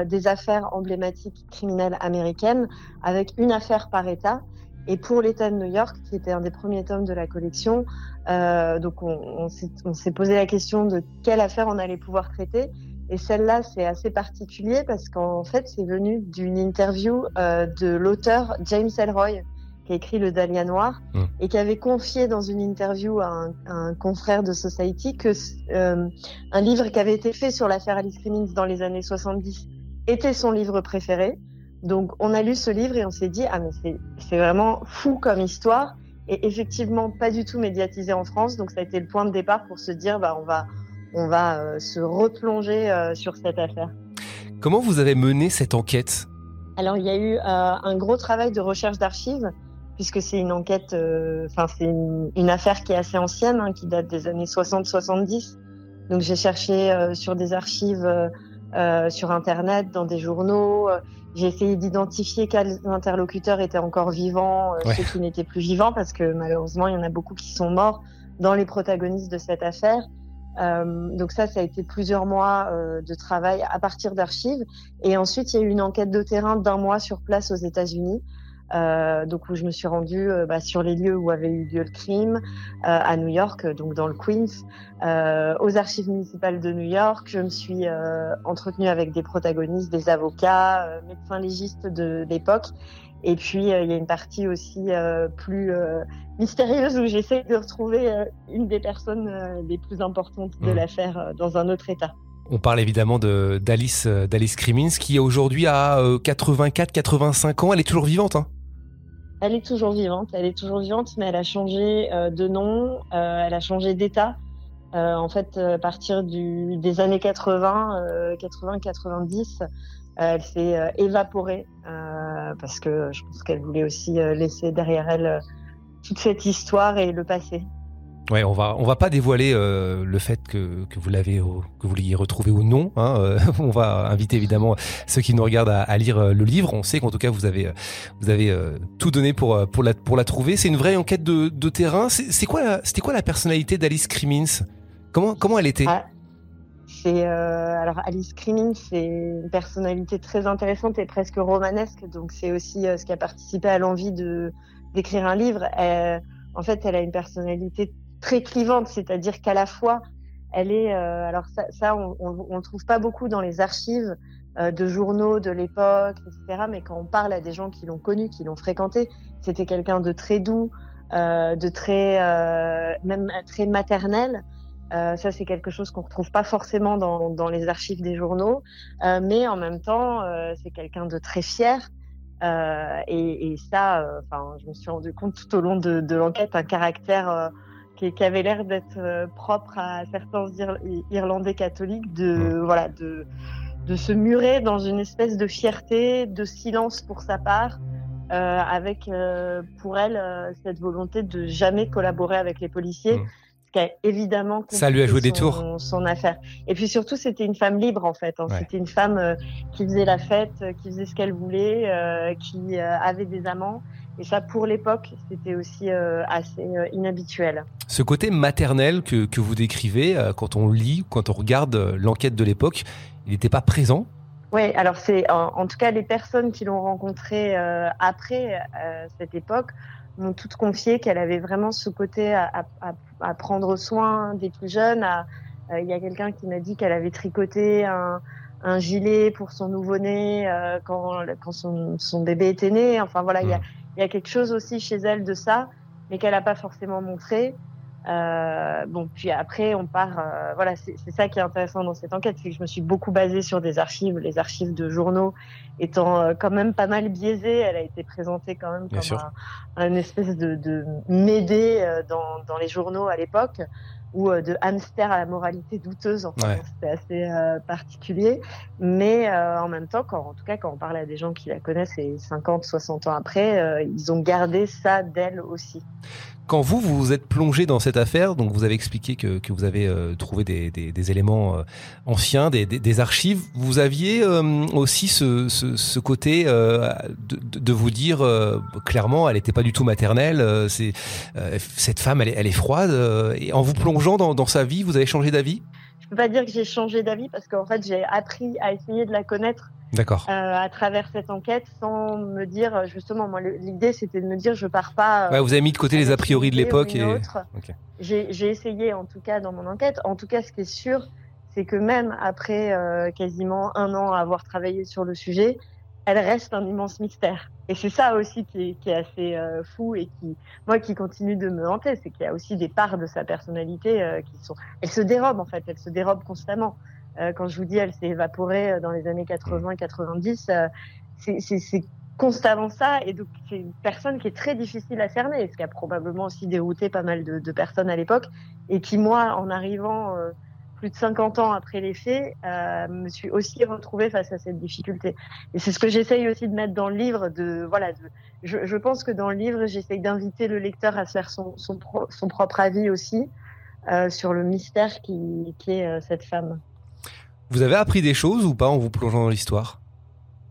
des affaires emblématiques criminelles américaines avec une affaire par État. Et pour l'État de New York, qui était un des premiers tomes de la collection, euh, donc on, on s'est posé la question de quelle affaire on allait pouvoir traiter. Et celle-là, c'est assez particulier parce qu'en fait, c'est venu d'une interview euh, de l'auteur James Elroy, qui a écrit Le Dahlia Noir, mmh. et qui avait confié dans une interview à un, à un confrère de Society que euh, un livre qui avait été fait sur l'affaire Alice Crimmins dans les années 70 était son livre préféré. Donc on a lu ce livre et on s'est dit, ah mais c'est vraiment fou comme histoire et effectivement pas du tout médiatisé en France. Donc ça a été le point de départ pour se dire, bah on va, on va euh, se replonger euh, sur cette affaire. Comment vous avez mené cette enquête? Alors il y a eu euh, un gros travail de recherche d'archives puisque c'est une enquête, enfin c'est une, une, affaire qui est assez ancienne, hein, qui date des années 60-70. Donc j'ai cherché sur des archives sur Internet, dans des journaux. J'ai essayé d'identifier quels interlocuteurs étaient encore vivants, ceux qui n'étaient plus vivants, parce que malheureusement, il y en a beaucoup qui sont morts dans les protagonistes de cette affaire. Euh, donc ça, ça a été plusieurs mois euh, de travail à partir d'archives. Et ensuite, il y a eu une enquête de terrain d'un mois sur place aux États-Unis. Euh, donc où je me suis rendue euh, bah, sur les lieux où avait eu lieu le crime euh, à New York, donc dans le Queens, aux archives municipales de New York. Je me suis entretenue avec des protagonistes, des avocats, médecins légistes de l'époque. Et puis il y a une partie aussi plus mystérieuse où j'essaie de retrouver une des personnes les plus importantes de mmh. l'affaire dans un autre État. On parle évidemment d'Alice d'Alice Crimmins qui aujourd'hui a 84-85 ans. Elle est toujours vivante. Hein? Elle est toujours vivante, elle est toujours vivante, mais elle a changé euh, de nom, euh, elle a changé d'état. Euh, en fait, à partir du, des années 80, 80-90, elle s'est évaporée parce que je pense qu'elle voulait aussi laisser derrière elle toute cette histoire et le passé. Ouais, on va on va pas dévoiler euh, le fait que, que vous l'avez que vous l'ayez retrouvé ou non. Hein, euh, on va inviter évidemment ceux qui nous regardent à, lire euh, le livre. On sait qu'en tout cas vous avez vous avez tout donné pour pour la pour la trouver. C'est une vraie enquête de, terrain. C'est quoi c'était quoi la personnalité d'Alice Crimmins? Comment comment elle était? Ah, C'est alors Alice Crimmins, c'est une personnalité très intéressante et presque romanesque. Donc c'est aussi ce qui a participé à l'envie de d'écrire un livre. en fait, elle a une personnalité très clivante, c'est-à-dire qu'à la fois, elle est, euh, alors ça, on, le trouve pas beaucoup dans les archives euh, de journaux de l'époque, etc. Mais quand on parle à des gens qui l'ont connu, qui l'ont fréquenté, c'était quelqu'un de très doux, euh, de très, même très maternel. Ça, c'est quelque chose qu'on retrouve pas forcément dans, dans les archives des journaux, mais en même temps, c'est quelqu'un de très fier. Et, ça, je me suis rendu compte tout au long de l'enquête, un caractère qui, avait l'air d'être euh, propre à certains Irlandais catholiques, de voilà, de de se murer dans une espèce de fierté, de silence pour sa part, euh, avec euh, pour elle cette volonté de jamais collaborer avec les policiers. Mmh. Ce qui a évidemment ça lui a joué des tours son affaire et puis surtout c'était une femme libre en fait hein. c'était une femme qui faisait la fête qui faisait ce qu'elle voulait qui avait des amants et ça, pour l'époque, c'était aussi euh, assez euh, inhabituel. Ce côté maternel que, que vous décrivez, euh, quand on lit, quand on regarde l'enquête de l'époque, il n'était pas présent? Oui, alors c'est en, tout cas les personnes qui l'ont rencontrée après cette époque m'ont toutes confié qu'elle avait vraiment ce côté à, à, à, prendre soin des plus jeunes. Il y a quelqu'un qui m'a dit qu'elle avait tricoté un, un, gilet pour son nouveau-né quand, quand son, son, bébé était né. Enfin voilà, il y a, mmh il y a quelque chose aussi chez elle de ça, mais qu'elle n'a pas forcément montré. Euh, bon, puis après, on part. Euh, voilà, c'est ça qui est intéressant dans cette enquête, c'est que je me suis beaucoup basée sur des archives, les archives de journaux étant euh, quand même pas mal biaisées. Elle a été présentée quand même comme un, une espèce de, de médée dans, dans les journaux à l'époque ou euh, de hamster à la moralité douteuse. Enfin, c'était assez euh, particulier. Mais euh, en même temps, quand, en tout cas, quand on parle à des gens qui la connaissent et 50, 60 ans après, ils ont gardé ça d'elle aussi. Quand vous, vous vous êtes plongé dans cette affaire, donc vous avez expliqué que, que vous avez trouvé des, des, des éléments anciens, des, des, archives, vous aviez aussi ce, ce, ce côté de, de, vous dire clairement, elle n'était pas du tout maternelle, c'est cette femme, elle est, elle est froide, et en vous plongeant dans, sa vie, vous avez changé d'avis? Je peux pas dire que j'ai changé d'avis parce qu'en fait, j'ai appris à essayer de la connaître. D'accord. Euh, à travers cette enquête, sans me dire justement, moi, l'idée c'était de me dire, je pars pas. Euh, vous avez mis de côté les a priori de l'époque et. J'ai essayé, en tout cas, dans mon enquête. En tout cas, ce qui est sûr, c'est que même après euh, quasiment un an à avoir travaillé sur le sujet, elle reste un immense mystère. Et c'est ça aussi qui est, assez euh, fou et qui, moi, qui continue de me hanter, c'est qu'il y a aussi des parts de sa personnalité euh, qui sont, elle se dérobe en fait, elle se dérobe constamment. Euh, quand je vous dis, elle s'est évaporée dans les années 80-90, c'est constamment ça. Et donc, c'est une personne qui est très difficile à cerner, ce qui a probablement aussi dérouté pas mal de, de personnes à l'époque, et qui, moi, en arrivant plus de 50 ans après les faits, euh, me suis aussi retrouvée face à cette difficulté. Et c'est ce que j'essaye aussi de mettre dans le livre. De voilà, je, pense que dans le livre, j'essaye d'inviter le lecteur à se faire son, son, propre avis aussi euh, sur le mystère qui est euh, cette femme. Vous avez appris des choses ou pas en vous plongeant dans l'histoire?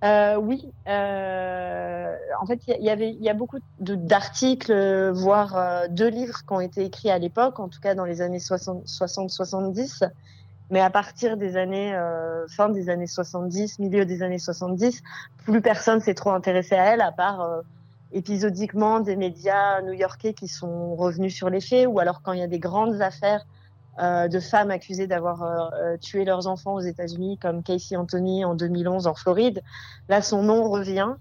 Euh, oui, euh, en fait, il y, avait, il y a beaucoup d'articles, voire euh, deux livres qui ont été écrits à l'époque, en tout cas dans les années 60-70. Mais à partir des années, euh, fin des années 70, milieu des années 70, plus personne s'est trop intéressé à elle, à part euh, épisodiquement des médias new-yorkais qui sont revenus sur les faits, ou alors quand il y a des grandes affaires euh, de femmes accusées d'avoir euh, euh, tué leurs enfants aux États-Unis, comme Casey Anthony en 2011 en Floride. Là, son nom revient.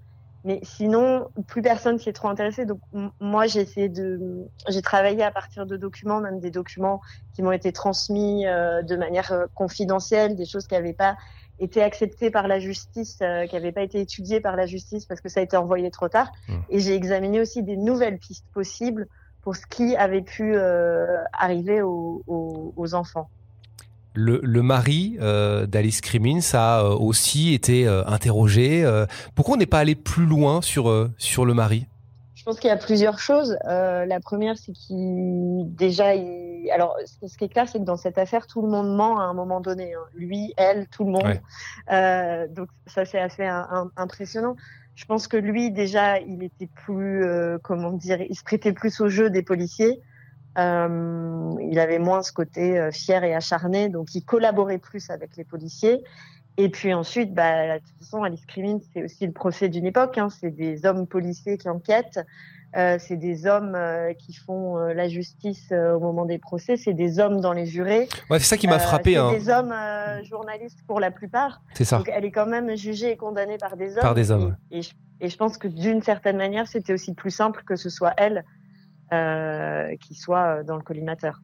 Mais sinon, plus personne s'y est trop intéressé. Donc, moi, j'ai essayé de, j'ai travaillé à partir de documents, même des documents qui m'ont été transmis de manière confidentielle, des choses qui n'avaient pas été acceptées par la justice, qui n'avaient pas été étudiées par la justice parce que ça a été envoyé trop tard. Mmh. Et j'ai examiné aussi des nouvelles pistes possibles pour ce qui avait pu euh, arriver aux, enfants. Le, mari euh, d'Alice Crimmins a euh, aussi été interrogé. pourquoi on n'est pas allé plus loin sur, sur le mari? Je pense qu'il y a plusieurs choses. la première, c'est qu'il déjà, alors ce qui est clair, c'est que dans cette affaire, tout le monde ment à un moment donné. Hein. Lui, elle, tout le monde. donc ça, c'est assez impressionnant. Je pense que lui, déjà, il était plus, euh, comment dire, il se prêtait plus au jeu des policiers. Euh, il avait moins ce côté euh, fier et acharné, donc il collaborait plus avec les policiers. Et puis ensuite, bah, de toute façon, Alice Crimin, c'est aussi le procès d'une époque. Hein. C'est des hommes policiers qui enquêtent. Euh, c'est des hommes euh, qui font euh, la justice au moment des procès. C'est des hommes dans les jurés. Ouais, c'est ça qui m'a frappé. C'est hein. des hommes journalistes pour la plupart. C'est ça. Donc elle est quand même jugée et condamnée par des hommes. Par des hommes. Et, et, je, pense que d'une certaine manière, c'était aussi plus simple que ce soit elle qui soit dans le collimateur.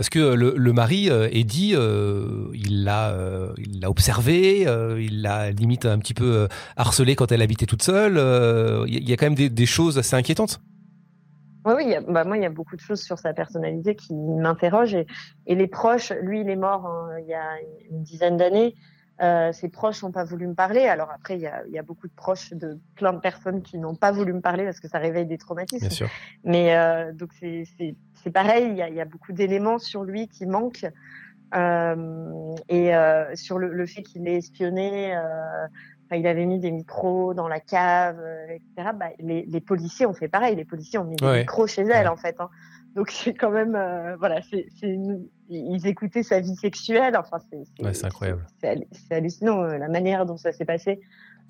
Parce que le, mari, euh, Eddie, euh, il l'a, euh, il l'a observé, il l'a limite un petit peu harcelé quand elle habitait toute seule. Il y, a quand même des, choses assez inquiétantes. Oui, oui bah moi, il y a beaucoup de choses sur sa personnalité qui m'interrogent. Et, les proches, lui, il est mort hein, il y a une dizaine d'années. Ses proches n'ont pas voulu me parler. Alors après, il y a, y a, beaucoup de proches de plein de personnes qui n'ont pas voulu me parler parce que ça réveille des traumatismes. Bien sûr. Mais donc c'est pareil, il y a, beaucoup d'éléments sur lui qui manquent. Euh, et euh, sur le, fait qu'il ait espionné, euh, il avait mis des micros dans la cave, etc. Bah, les, policiers ont fait pareil. Les policiers ont mis des micros chez elle, en fait. Hein. Donc c'est quand même, voilà, c'est, ils écoutaient sa vie sexuelle. Enfin, c'est, incroyable. C'est, hallucinant la manière dont ça s'est passé.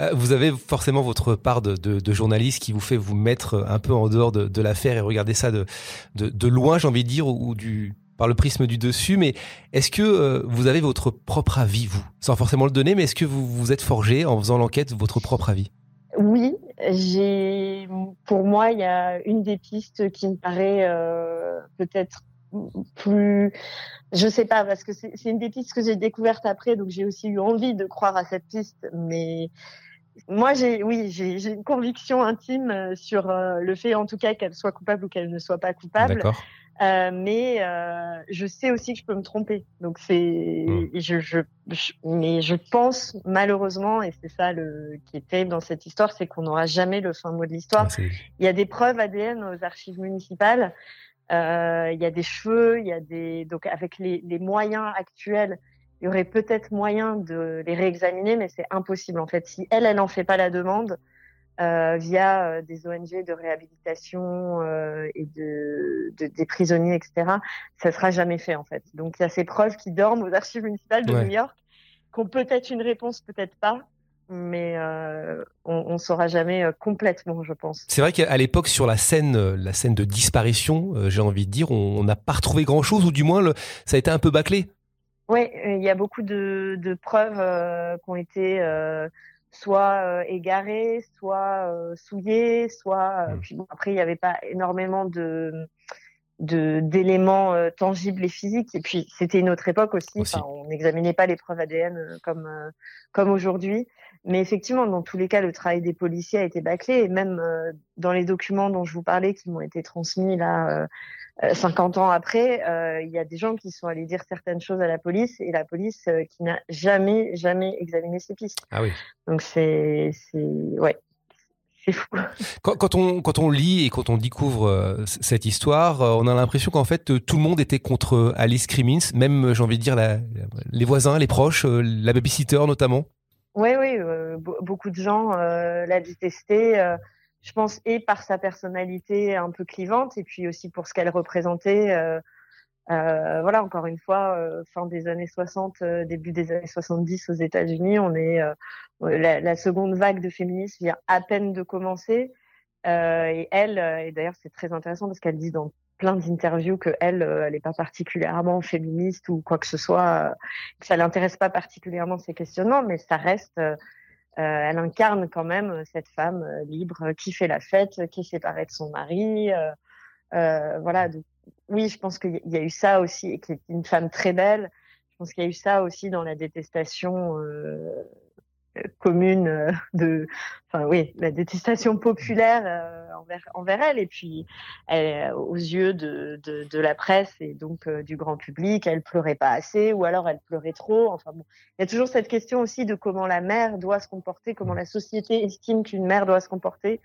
Euh, vous avez forcément votre part de, journaliste qui vous fait vous mettre un peu en dehors de, l'affaire et regarder ça de, de, loin, j'ai envie de dire, ou, du, par le prisme du dessus. Mais est-ce que euh, vous avez votre propre avis, vous? Sans forcément le donner, mais est-ce que vous vous êtes forgé en faisant l'enquête votre propre avis? Oui, j'ai. Pour moi, il y a une des pistes qui me paraît euh, peut-être plus je sais pas parce que c'est une des pistes que j'ai découvertes après donc j'ai aussi eu envie de croire à cette piste mais moi, j'ai, oui, j'ai une conviction intime euh, sur euh, le fait, en tout cas, qu'elle soit coupable ou qu'elle ne soit pas coupable. Euh, mais euh, je sais aussi que je peux me tromper. Donc c'est, mmh. je, je, mais je pense malheureusement, et c'est ça le qui est terrible dans cette histoire, c'est qu'on n'aura jamais le fin mot de l'histoire. Ah, il y a des preuves ADN aux archives municipales. Euh, il y a des cheveux, il y a des donc avec les, les moyens actuels il y aurait peut-être moyen de les réexaminer, mais c'est impossible en fait. Si elle, elle n'en fait pas la demande euh, via euh, des ONG de réhabilitation euh, et de, des prisonniers, etc., ça sera jamais fait en fait. Donc il y a ces preuves qui dorment aux archives municipales de New York, qui ont peut-être une réponse, peut-être pas. Mais on, ne saura jamais complètement, je pense. C'est vrai qu'à l'époque, sur la scène, la scène de disparition, j'ai envie de dire, on n'a pas retrouvé grand-chose, ou du moins, le, ça a été un peu bâclé. Oui, euh, il y a beaucoup de, de preuves euh, qui ont été euh, soit égarées, soit souillées, soit. Mmh. Puis bon, après, il n'y avait pas énormément de d'éléments tangibles et physiques. Et puis, c'était une autre époque aussi. on n'examinait pas les preuves ADN comme, comme aujourd'hui. Mais effectivement, dans tous les cas, le travail des policiers a été bâclé. Et même dans les documents dont je vous parlais, qui m'ont été transmis là 50 euh, ans après, euh, il y a des gens qui sont allés dire certaines choses à la police et la police euh, qui n'a jamais, jamais examiné ces pistes. Ah oui. Donc c'est, ouais, c'est fou. Quand, on, quand on lit et quand on découvre euh, cette histoire, euh, on a l'impression qu'en fait, tout le monde était contre Alice Crimmins, même, j'ai envie de dire, les voisins, les proches, la babysitter notamment. Oui, oui, beaucoup de gens la détestaient je pense, et par sa personnalité un peu clivante, et puis aussi pour ce qu'elle représentait. Euh, euh, voilà, encore une fois, euh, fin des années 60, euh, début des années 70 aux États-Unis, on est euh, la, la, seconde vague de féminisme vient à peine de commencer. et elle, et d'ailleurs c'est très intéressant parce qu'elle dit dans plein d'interviews que elle, elle n'est pas particulièrement féministe ou quoi que ce soit, que ça l'intéresse pas particulièrement ces questionnements, mais ça reste euh, elle incarne quand même euh, cette femme euh, libre qui fait la fête, qui est séparée de son mari. voilà. Donc, oui, je pense qu'il y a eu ça aussi, et qui est une femme très belle. Je pense qu'il y a eu ça aussi dans la détestation commune euh, de, enfin oui, la détestation populaire euh, envers, envers elle et puis elle, aux yeux de, de, de, la presse et donc euh, du grand public, elle pleurait pas assez ou alors elle pleurait trop. Enfin bon, il y a toujours cette question aussi de comment la mère doit se comporter, comment la société estime qu'une mère doit se comporter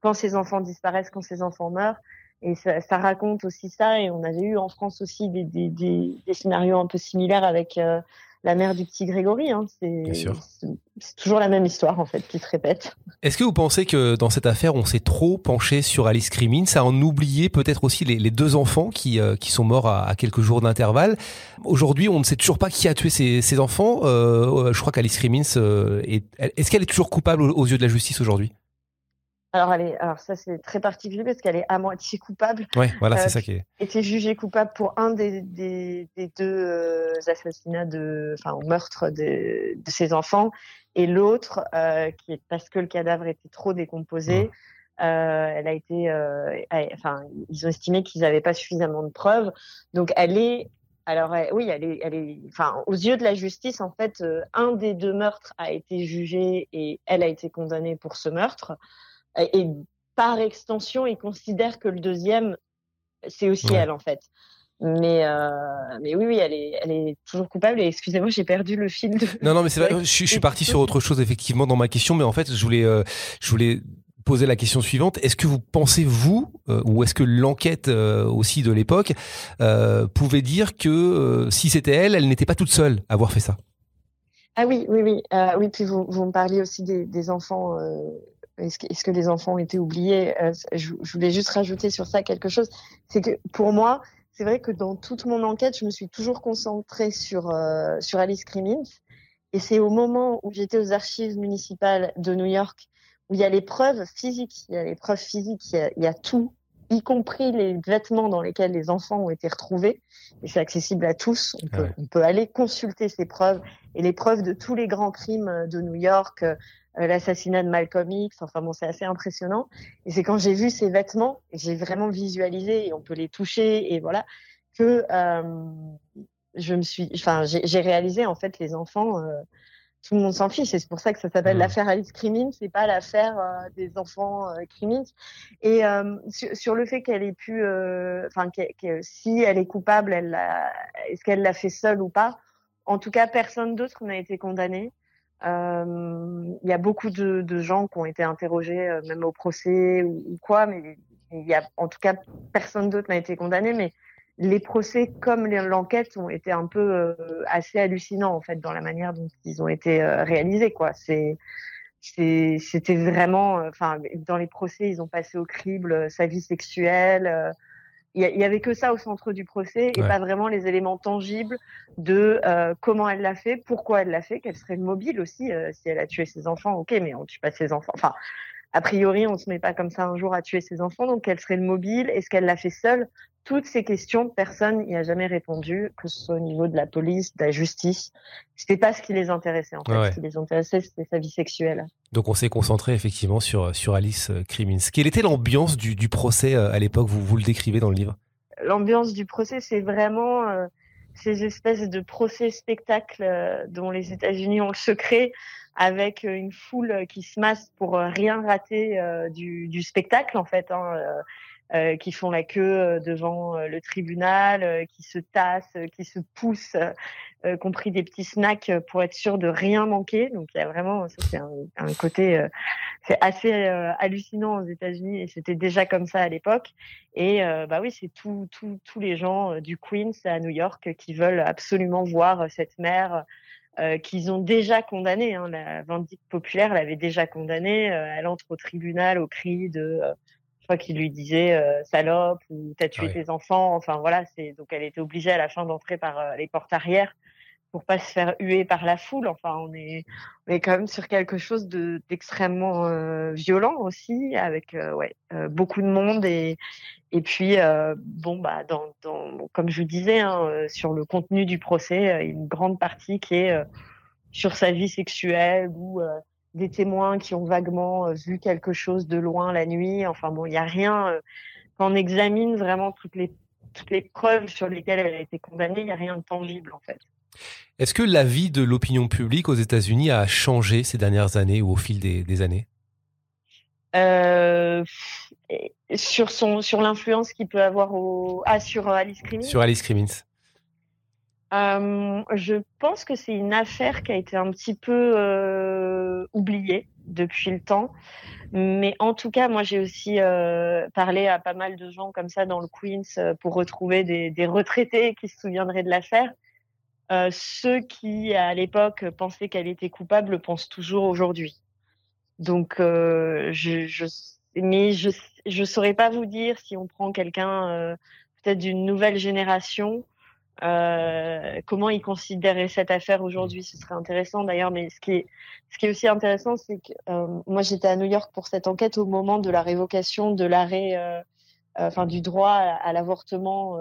quand ses enfants disparaissent, quand ses enfants meurent. Et ça, ça raconte aussi ça. Et on avait eu en France aussi des, des, des, des scénarios un peu similaires avec la mère du petit Grégory. Hein. C'est toujours la même histoire en fait qui se répète. Est-ce que vous pensez que dans cette affaire, on s'est trop penché sur Alice Crimin? Ça en oublié peut-être aussi les, deux enfants qui, euh, qui sont morts à, quelques jours d'intervalle. Aujourd'hui, on ne sait toujours pas qui a tué ces, enfants. Euh, je crois qu'Alice Crimin, euh, est, est-ce qu'elle est toujours coupable aux yeux de la justice aujourd'hui? Alors, elle est, alors ça c'est très particulier parce qu'elle est à moitié coupable. Oui, voilà, c'est euh, ça qui est. Était jugée coupable pour un des, des, des deux euh, assassinats de, enfin, au meurtre de, de ses enfants, et l'autre euh, qui est parce que le cadavre était trop décomposé. Euh, elle a été, enfin, ils ont estimé qu'ils n'avaient pas suffisamment de preuves. Donc, elle est alors oui, elle est, elle est, enfin, aux yeux de la justice, en fait, un des deux meurtres a été jugé et elle a été condamnée pour ce meurtre. Et par extension, ils considèrent que le deuxième, c'est aussi elle, en fait. Mais, euh, mais oui, oui, elle est, elle est toujours coupable. Et excusez-moi, j'ai perdu le fil de. Non, non, mais c'est vrai. Je, suis parti sur autre chose effectivement dans ma question, mais en fait, je voulais, euh, je voulais poser la question suivante. Est-ce que vous pensez, vous, euh, ou est-ce que l'enquête aussi de l'époque pouvait dire que si c'était elle, elle n'était pas toute seule à avoir fait ça? Ah oui, oui, oui. oui, puis vous, vous me parliez aussi des, des enfants est-ce que, les enfants ont été oubliés euh, je, voulais juste rajouter sur ça quelque chose. C'est que pour moi, c'est vrai que dans toute mon enquête, je me suis toujours concentrée sur, euh, sur Alice Crimmins. Et c'est au moment où j'étais aux archives municipales de New York où il y a les preuves physiques. Il y a les preuves physiques, il y a, tout, y compris les vêtements dans lesquels les enfants ont été retrouvés. Et c'est accessible à tous. On peut, on peut aller consulter ces preuves et les preuves de tous les grands crimes de New York, euh, l'assassinat de Malcolm X. Enfin bon, c'est assez impressionnant. Et c'est quand j'ai vu ces vêtements, j'ai vraiment visualisé et on peut les toucher et voilà que euh, je me suis, enfin j'ai réalisé en fait les enfants. Euh, tout le monde s'en fiche et c'est pour ça que ça s'appelle mmh. l'affaire Alice Crimmins, c'est pas l'affaire des enfants euh, Crimmins. Et sur, le fait qu'elle ait pu, enfin que, si elle est coupable, elle est-ce qu'elle l'a fait seule ou pas? En tout cas, personne d'autre n'a été condamné. Euh, il y a beaucoup de, de, gens qui ont été interrogés, euh, même au procès ou, quoi, mais il y a, en tout cas, personne d'autre n'a été condamné. Mais les procès, comme l'enquête, ont été un peu euh, assez hallucinants en fait dans la manière dont ils ont été réalisés. Quoi, c'est c'était vraiment, enfin, dans les procès, ils ont passé au crible sa vie sexuelle il y, avait que ça au centre du procès et pas vraiment les éléments tangibles de euh, comment elle l'a fait, pourquoi elle l'a fait, quel serait le mobile aussi euh, si elle a tué ses enfants. Ok, mais on tue pas ses enfants. Enfin, a priori, on se met pas comme ça un jour à tuer ses enfants. Donc, quel serait le mobile Est-ce qu'elle l'a fait seule? Toutes ces questions, personne n'y a jamais répondu, que ce soit au niveau de la police, de la justice. C'était pas ce qui les intéressait en fait. Ce qui les intéressait, c'était sa vie sexuelle. Donc, on s'est concentré effectivement sur sur Alice euh, Crimmins. Quelle était l'ambiance du, du procès euh, à l'époque? Vous, vous le décrivez dans le livre? L'ambiance du procès, c'est vraiment euh, ces espèces de procès spectacles dont les États-Unis ont le secret avec une foule qui se masse pour rien rater du, spectacle en fait. Hein, euh, qui font la queue euh, devant euh, le tribunal, qui se tassent, qui se poussent, compris des petits snacks pour être sûr de rien manquer. Donc il y a vraiment, c'est un, côté, c'est assez hallucinant aux États-Unis et c'était déjà comme ça à l'époque. Et bah oui, c'est tous tous les gens du Queens à New York qui veulent absolument voir cette mère. Euh, qu'ils ont déjà condamnée. Hein. La vindicte populaire l'avait déjà condamnée. elle entre au tribunal au cri de qui lui disait euh, salope ou t'as tué tes enfants. Enfin voilà, c'est donc elle était obligée à la fin d'entrer par euh, les portes arrière pour pas se faire huer par la foule. Enfin, on est, on est quand même sur quelque chose de d'extrêmement euh, violent aussi, avec ouais beaucoup de monde et et puis bon bah dans, dans comme je vous disais hein, sur le contenu du procès, une grande partie qui est sur sa vie sexuelle ou des témoins qui ont vaguement euh, vu quelque chose de loin la nuit. Enfin bon, il n'y a rien. Euh, quand on examine vraiment toutes les, toutes les preuves sur lesquelles elle a été condamnée, il n'y a rien de tangible en fait. Est-ce que la vie de l'opinion publique aux États-Unis a changé ces dernières années ou au fil des, années? Euh, sur son sur l'influence qu'il peut avoir au ah sur Alice Crimmins? Sur Alice Crimmins euh, je pense que c'est une affaire qui a été un petit peu euh, oubliée depuis le temps. Mais en tout cas, moi, j'ai aussi euh, parlé à pas mal de gens comme ça dans le Queens euh, pour retrouver des, des, retraités qui se souviendraient de l'affaire. Euh, ceux qui, à l'époque, pensaient qu'elle était coupable le pensent toujours aujourd'hui. Donc, je, je, mais je je saurais pas vous dire si on prend quelqu'un peut-être d'une nouvelle génération euh, comment ils considéraient cette affaire aujourd'hui Ce serait intéressant d'ailleurs, mais ce qui est, ce qui est aussi intéressant, c'est que euh, moi j'étais à New York pour cette enquête au moment de la révocation de l'arrêt, euh, enfin du droit à, l'avortement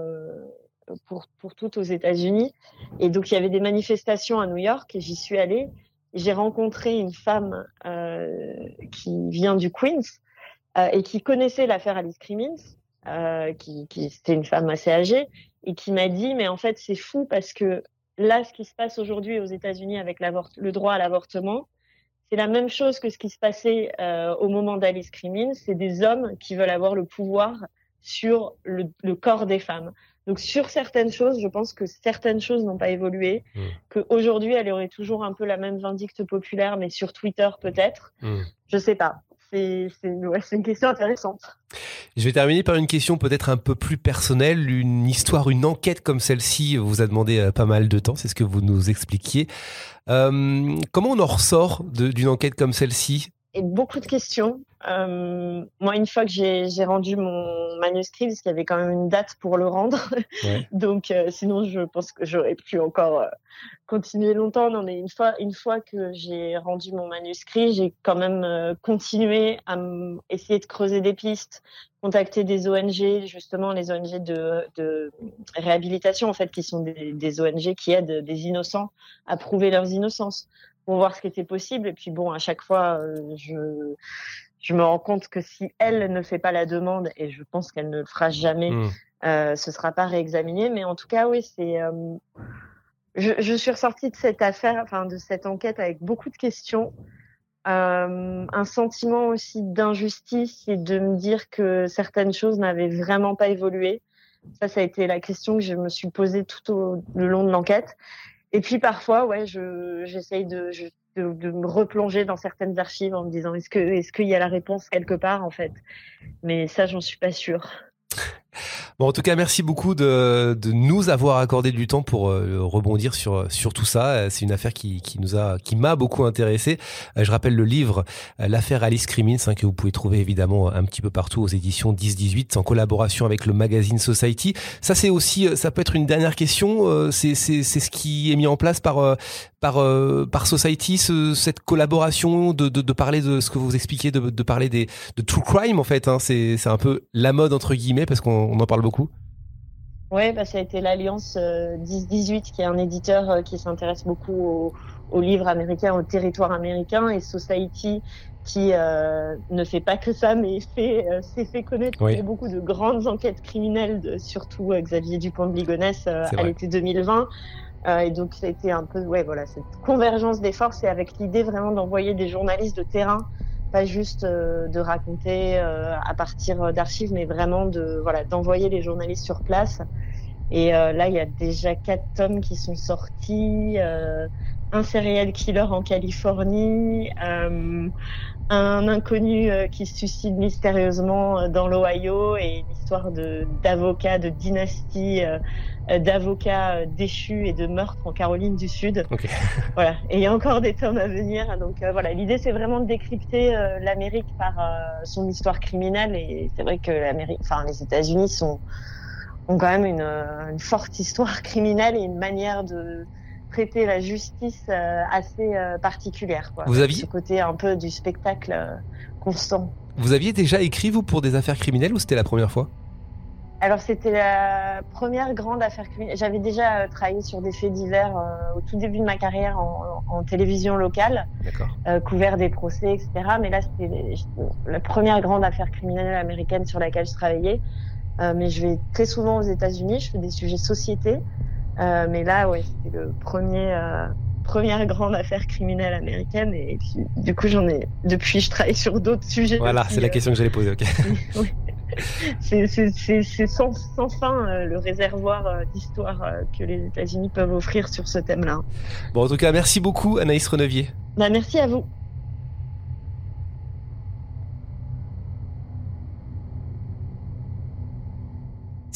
pour pour toutes aux États-Unis, et donc il y avait des manifestations à New York et j'y suis allée. J'ai rencontré une femme qui vient du Queens et qui connaissait l'affaire Alice Crimmins, qui, qui c'était une femme assez âgée et qui m'a dit mais en fait c'est fou parce que là ce qui se passe aujourd'hui aux États-Unis avec le droit à l'avortement c'est la même chose que ce qui se passait euh, au moment d'Alice Crimmins. C'est des hommes qui veulent avoir le pouvoir sur le, corps des femmes donc sur certaines choses je pense que certaines choses n'ont pas évolué mmh. qu'aujourd'hui elle aurait toujours un peu la même vindicte populaire mais sur Twitter peut-être mmh. je sais pas c'est une question intéressante. Je vais terminer par une question peut-être un peu plus personnelle. Une histoire, une enquête comme celle-ci vous a demandé euh, pas mal de temps, c'est ce que vous nous expliquiez. Euh, comment on en ressort d'une enquête comme celle-ci? Et beaucoup de questions. Euh, moi, une fois que j'ai rendu mon manuscrit, parce qu'il y avait quand même une date pour le rendre, donc euh, sinon je pense que j'aurais pu encore euh, continuer longtemps. Non, mais une fois, une fois que j'ai rendu mon manuscrit, j'ai quand même continué à essayer de creuser des pistes, contacter des ONG, justement les ONG de, de réhabilitation en fait, qui sont des, des ONG qui aident des innocents à prouver leurs innocences pour voir ce qui était possible. Et puis bon, à chaque fois, je je me rends compte que si elle ne fait pas la demande, et je pense qu'elle ne le fera jamais, mmh. euh, ce sera pas réexaminé. Mais en tout cas, oui, c'est. Euh, je, je, suis ressortie de cette affaire, enfin de cette enquête avec beaucoup de questions, euh, un sentiment aussi d'injustice et de me dire que certaines choses n'avaient vraiment pas évolué. Ça, ça a été la question que je me suis posée tout au le long de l'enquête. Et puis parfois, ouais, je j'essaye de, je, de, me replonger dans certaines archives en me disant est-ce que est-ce qu'il y a la réponse quelque part en fait? Mais ça j'en suis pas sûre Bon, en tout cas, merci beaucoup de, de nous avoir accordé du temps pour euh, rebondir sur sur tout ça. Euh, c'est une affaire qui, qui nous a, qui m'a beaucoup intéressé. Euh, je rappelle le livre l'affaire Alice Crimmins hein, que vous pouvez trouver évidemment un petit peu partout aux éditions 10-18 en collaboration avec le magazine Society. Ça, c'est aussi, ça peut être une dernière question. C'est c'est c'est ce qui est mis en place par par par Society, ce, cette collaboration de, de, de parler de ce que vous expliquez, de, de parler des de true crime en fait. Hein. C'est c'est un peu la mode entre guillemets parce qu'on en parle beaucoup Oui, bah, ça a été l'Alliance 10-18, euh, qui est un éditeur euh, qui s'intéresse beaucoup aux, livres américains, au territoire américain, et Society, qui euh, ne fait pas que ça, mais fait, s'est fait connaître. Pour beaucoup de grandes enquêtes criminelles, de, surtout Xavier Dupont de Ligonnès à l'été 2020. et donc, ça a été un peu, ouais, voilà, cette convergence des forces et avec l'idée vraiment d'envoyer des journalistes de terrain pas juste de raconter à partir d'archives, mais vraiment de voilà d'envoyer les journalistes sur place. Et là, il y a déjà quatre tomes qui sont sortis. Un serial killer en Californie, un inconnu euh, qui se suicide mystérieusement euh, dans l'Ohio et une histoire de d'avocats, de dynastie, euh, d'avocats déchus et de meurtres en Caroline du Sud. voilà. Et il y a encore des tomes à venir. Donc voilà, l'idée c'est vraiment de décrypter l'Amérique par son histoire criminelle. Et c'est vrai que l'Amérique, enfin les États-Unis sont ont quand même une, une forte histoire criminelle et une manière de traiter la justice euh, assez euh, particulière. Quoi. Vous aviez ce côté un peu du spectacle euh, constant. Vous aviez déjà écrit vous pour des affaires criminelles ou c'était la première fois? Alors c'était la première grande affaire criminelle. J'avais déjà travaillé sur des faits divers au tout début de ma carrière en, télévision locale, couvert des procès, etc. Mais là c'était la première grande affaire criminelle américaine sur laquelle je travaillais. mais je vais très souvent aux États-Unis, je fais des sujets société. Euh, mais là, ouais, c'était le premier, euh, première grande affaire criminelle américaine. Et puis, du coup, j'en ai. Depuis, je travaille sur d'autres sujets. Voilà, c'est la question que j'allais poser. Ok. c'est sans, sans, fin le réservoir d'histoire que les États-Unis peuvent offrir sur ce thème-là. Bon, en tout cas, merci beaucoup, Anaïs Renevier. Bah, merci à vous.